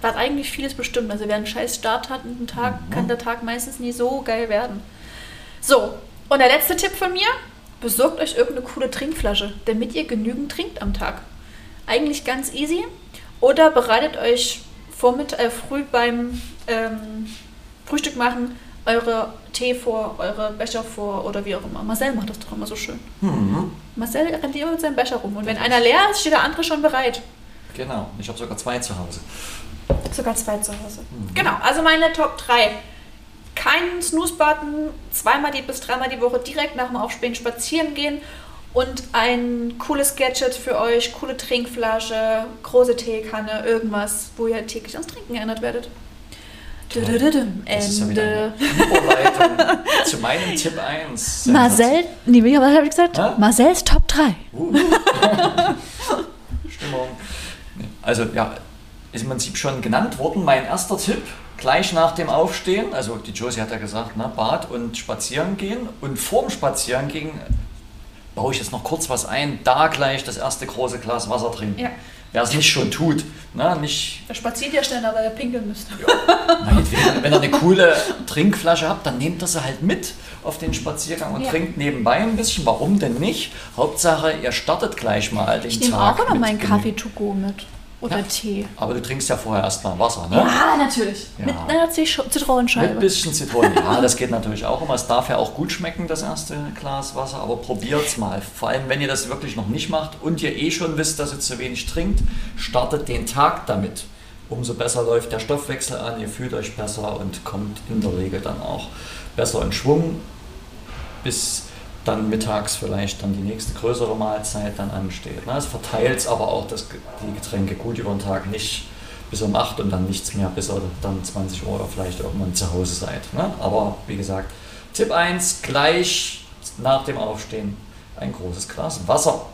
Was eigentlich vieles bestimmt. Also wer einen scheiß Start hat in den Tag, mhm. kann der Tag meistens nie so geil werden. So, und der letzte Tipp von mir, besorgt euch irgendeine coole Trinkflasche, damit ihr genügend trinkt am Tag. Eigentlich ganz easy. Oder bereitet euch vormitt äh, früh beim ähm, Frühstück machen eure Tee vor, eure Becher vor oder wie auch immer. Marcel macht das doch immer so schön. Mhm. Marcel rennt immer mit seinem Becher rum und wenn einer leer ist, steht der andere schon bereit. Genau, ich habe sogar zwei zu Hause. Sogar zwei zu Hause. Mhm. Genau, also meine Top 3 keinen Snooze-Button, zweimal die, bis dreimal die Woche direkt nach dem Aufstehen spazieren gehen und ein cooles Gadget für euch, coole Trinkflasche, große Teekanne, irgendwas, wo ihr täglich ans Trinken erinnert werdet. Das ist ja wieder zu meinem Tipp 1. Marcel, nee, was habe ich gesagt? Ha? Marcel's Top 3. Uh. Stimmung. Also ja, ist im Prinzip schon genannt worden. Mein erster Tipp gleich nach dem Aufstehen, also die Josie hat ja gesagt, ne, Bad und spazieren gehen. Und vorm Spazierengehen baue ich jetzt noch kurz was ein, da gleich das erste große Glas Wasser trinken. Ja. Wer es nicht schon tut. Ne, nicht, der spaziert ja schneller, weil er pinkeln müsste. Ja. wenn ihr eine coole Trinkflasche habt, dann nehmt das halt mit auf den Spaziergang und ja. trinkt nebenbei ein bisschen. Warum denn nicht? Hauptsache, ihr startet gleich mal den ich Tag. Ich nehme auch noch meinen Kaffee to go mit. Oder ja, Tee. Aber du trinkst ja vorher erstmal Wasser, ne? Ja, natürlich. Ja. Mit einer Zitronenscheibe. Mit ein bisschen Zitronen. Ja, das geht natürlich auch immer. Es darf ja auch gut schmecken, das erste Glas Wasser. Aber probiert es mal. Vor allem, wenn ihr das wirklich noch nicht macht und ihr eh schon wisst, dass ihr zu wenig trinkt, startet den Tag damit. Umso besser läuft der Stoffwechsel an, ihr fühlt euch besser und kommt in der Regel dann auch besser in Schwung. Bis dann mittags vielleicht dann die nächste größere Mahlzeit dann ansteht. Ne? Es verteilt es aber auch das, die Getränke gut über den Tag, nicht bis um 8 und dann nichts mehr, bis ihr dann 20 Uhr oder vielleicht irgendwann zu Hause seid. Ne? Aber wie gesagt, Tipp 1, gleich nach dem Aufstehen ein großes Glas Wasser.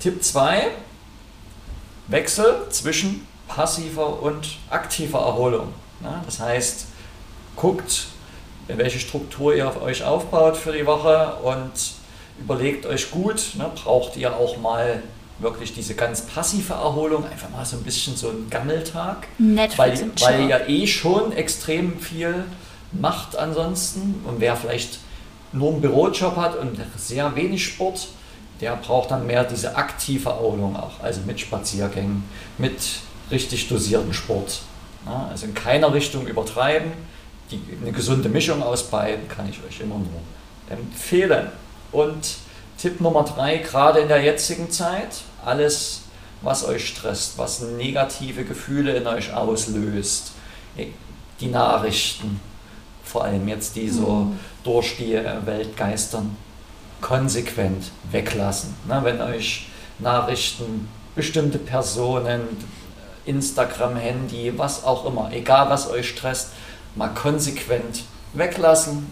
Tipp 2, Wechsel zwischen passiver und aktiver Erholung. Ne? Das heißt, guckt, welche Struktur ihr auf euch aufbaut für die Woche und überlegt euch gut, ne, braucht ihr auch mal wirklich diese ganz passive Erholung, einfach mal so ein bisschen so ein Gammeltag, Netflix weil, weil ihr ja eh schon extrem viel macht ansonsten und wer vielleicht nur einen Bürojob hat und sehr wenig Sport, der braucht dann mehr diese aktive Erholung auch, also mit Spaziergängen, mit richtig dosierten Sport. Ja, also in keiner Richtung übertreiben, die, eine gesunde Mischung aus beiden kann ich euch immer nur empfehlen. Und Tipp Nummer drei, gerade in der jetzigen Zeit, alles, was euch stresst, was negative Gefühle in euch auslöst, die Nachrichten, vor allem jetzt die so mhm. durch die Welt geistern, konsequent weglassen. Na, wenn euch Nachrichten, bestimmte Personen, Instagram, Handy, was auch immer, egal was euch stresst, mal konsequent weglassen.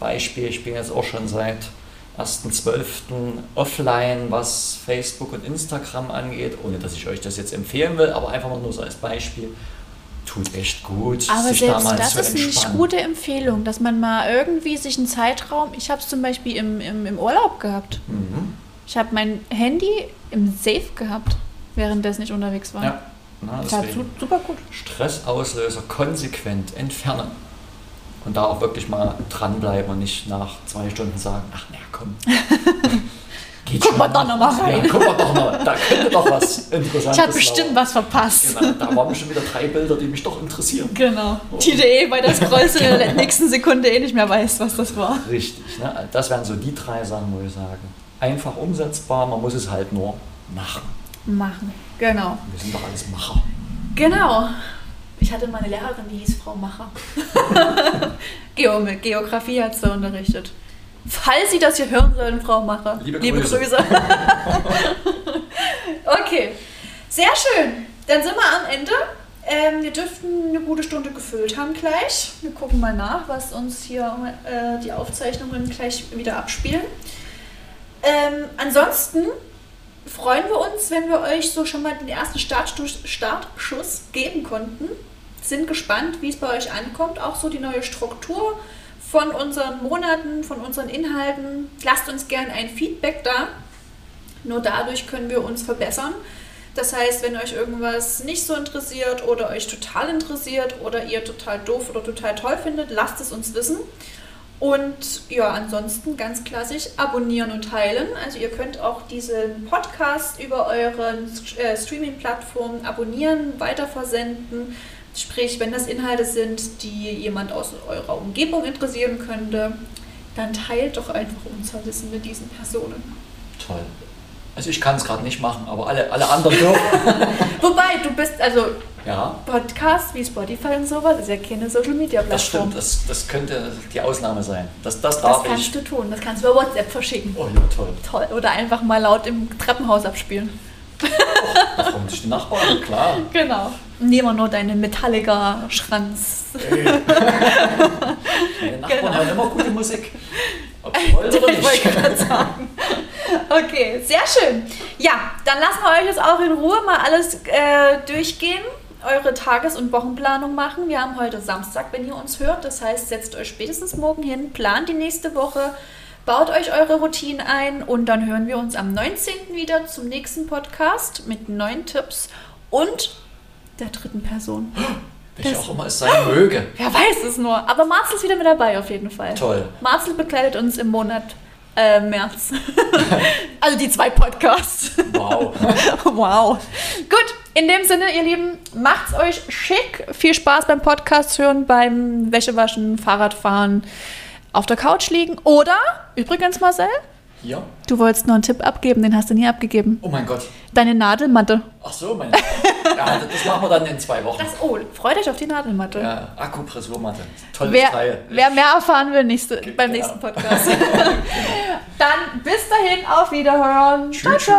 Beispiel, ich bin jetzt auch schon seit 1.12. offline, was Facebook und Instagram angeht, ohne dass ich euch das jetzt empfehlen will, aber einfach mal nur so als Beispiel. Tut echt gut. Aber sich selbst da das ist eine gute Empfehlung, dass man mal irgendwie sich einen Zeitraum, ich habe es zum Beispiel im, im, im Urlaub gehabt. Mhm. Ich habe mein Handy im Safe gehabt, währenddessen ich unterwegs war. Ja. Na, ja, super gut. Stressauslöser konsequent entfernen. Und da auch wirklich mal dranbleiben und nicht nach zwei Stunden sagen, ach na komm. Geht Guck schon mal da noch mal rein. Ja, guck mal doch mal, da könnte doch was Interessantes Ich habe bestimmt laufen. was verpasst. Genau, da waren schon wieder drei Bilder, die mich doch interessieren. Genau. Die du eh bei der Scrollst in der nächsten Sekunde eh nicht mehr weißt, was das war. Richtig, ne? das wären so die drei Sachen, wo ich sage, einfach umsetzbar, man muss es halt nur machen. Machen. Genau. Wir sind doch alles Macher. Genau. Ich hatte mal eine Lehrerin, die hieß Frau Macher. Geo Geografie hat sie unterrichtet. Falls Sie das hier hören sollen, Frau Macher. Liebe Grüße. Grüße. okay. Sehr schön. Dann sind wir am Ende. Ähm, wir dürften eine gute Stunde gefüllt haben gleich. Wir gucken mal nach, was uns hier äh, die Aufzeichnungen gleich wieder abspielen. Ähm, ansonsten freuen wir uns, wenn wir euch so schon mal den ersten Startschuss, Startschuss geben konnten. Sind gespannt, wie es bei euch ankommt. Auch so die neue Struktur von unseren Monaten, von unseren Inhalten. Lasst uns gerne ein Feedback da. Nur dadurch können wir uns verbessern. Das heißt, wenn euch irgendwas nicht so interessiert oder euch total interessiert oder ihr total doof oder total toll findet, lasst es uns wissen. Und ja, ansonsten ganz klassisch abonnieren und teilen. Also ihr könnt auch diesen Podcast über euren äh, Streaming-Plattformen abonnieren, weiterversenden. Sprich, wenn das Inhalte sind, die jemand aus eurer Umgebung interessieren könnte, dann teilt doch einfach unser Wissen mit diesen Personen. Toll. Also ich kann es gerade nicht machen, aber alle, alle anderen dürfen. Wobei, du bist, also ja, Podcasts wie Spotify und sowas, ist ja keine Social Media das Plattform. stimmt. Das, das könnte die Ausnahme sein. Das, das Das darf kannst ich. du tun, das kannst du über WhatsApp verschicken. Oh ja, toll. Toll. Oder einfach mal laut im Treppenhaus abspielen. Da freuen sich die Nachbarn, klar. Genau. Nehmen wir nur deinen Metallica-Schranz. Ey. Meine Nachbarn Genau. hören immer gute Musik. Ob sie wollen oder Ich wollte nicht. gerade sagen. Okay, sehr schön. Ja, dann lassen wir euch jetzt auch in Ruhe mal alles äh, durchgehen, eure Tages- und Wochenplanung machen. Wir haben heute Samstag, wenn ihr uns hört. Das heißt, setzt euch spätestens morgen hin, plant die nächste Woche, baut euch eure Routinen ein und dann hören wir uns am 19. wieder zum nächsten Podcast mit neuen Tipps und der dritten Person. Welche auch immer es sein möge. Wer weiß es nur. Aber Marzel ist wieder mit dabei auf jeden Fall. Toll. Marzel begleitet uns im Monat äh, März. also die zwei Podcasts. Wow. wow. Gut, in dem Sinne, ihr Lieben, macht's euch schick. Viel Spaß beim Podcast hören, beim Wäschewaschen, Fahrradfahren, auf der Couch liegen. Oder, übrigens Marcel, Hier. du wolltest noch einen Tipp abgeben, den hast du nie abgegeben. Oh mein Gott. Deine Nadelmatte. Ach so, mein. Ja, das machen wir dann in zwei Wochen. Das, oh, freut euch auf die Nadelmatte. Ja, Akupressurmatte. Tolles Wer, Teil. wer mehr erfahren will, nächste, beim Genau. nächsten Podcast. Dann bis dahin, auf Wiederhören. Tschüss. tschüss.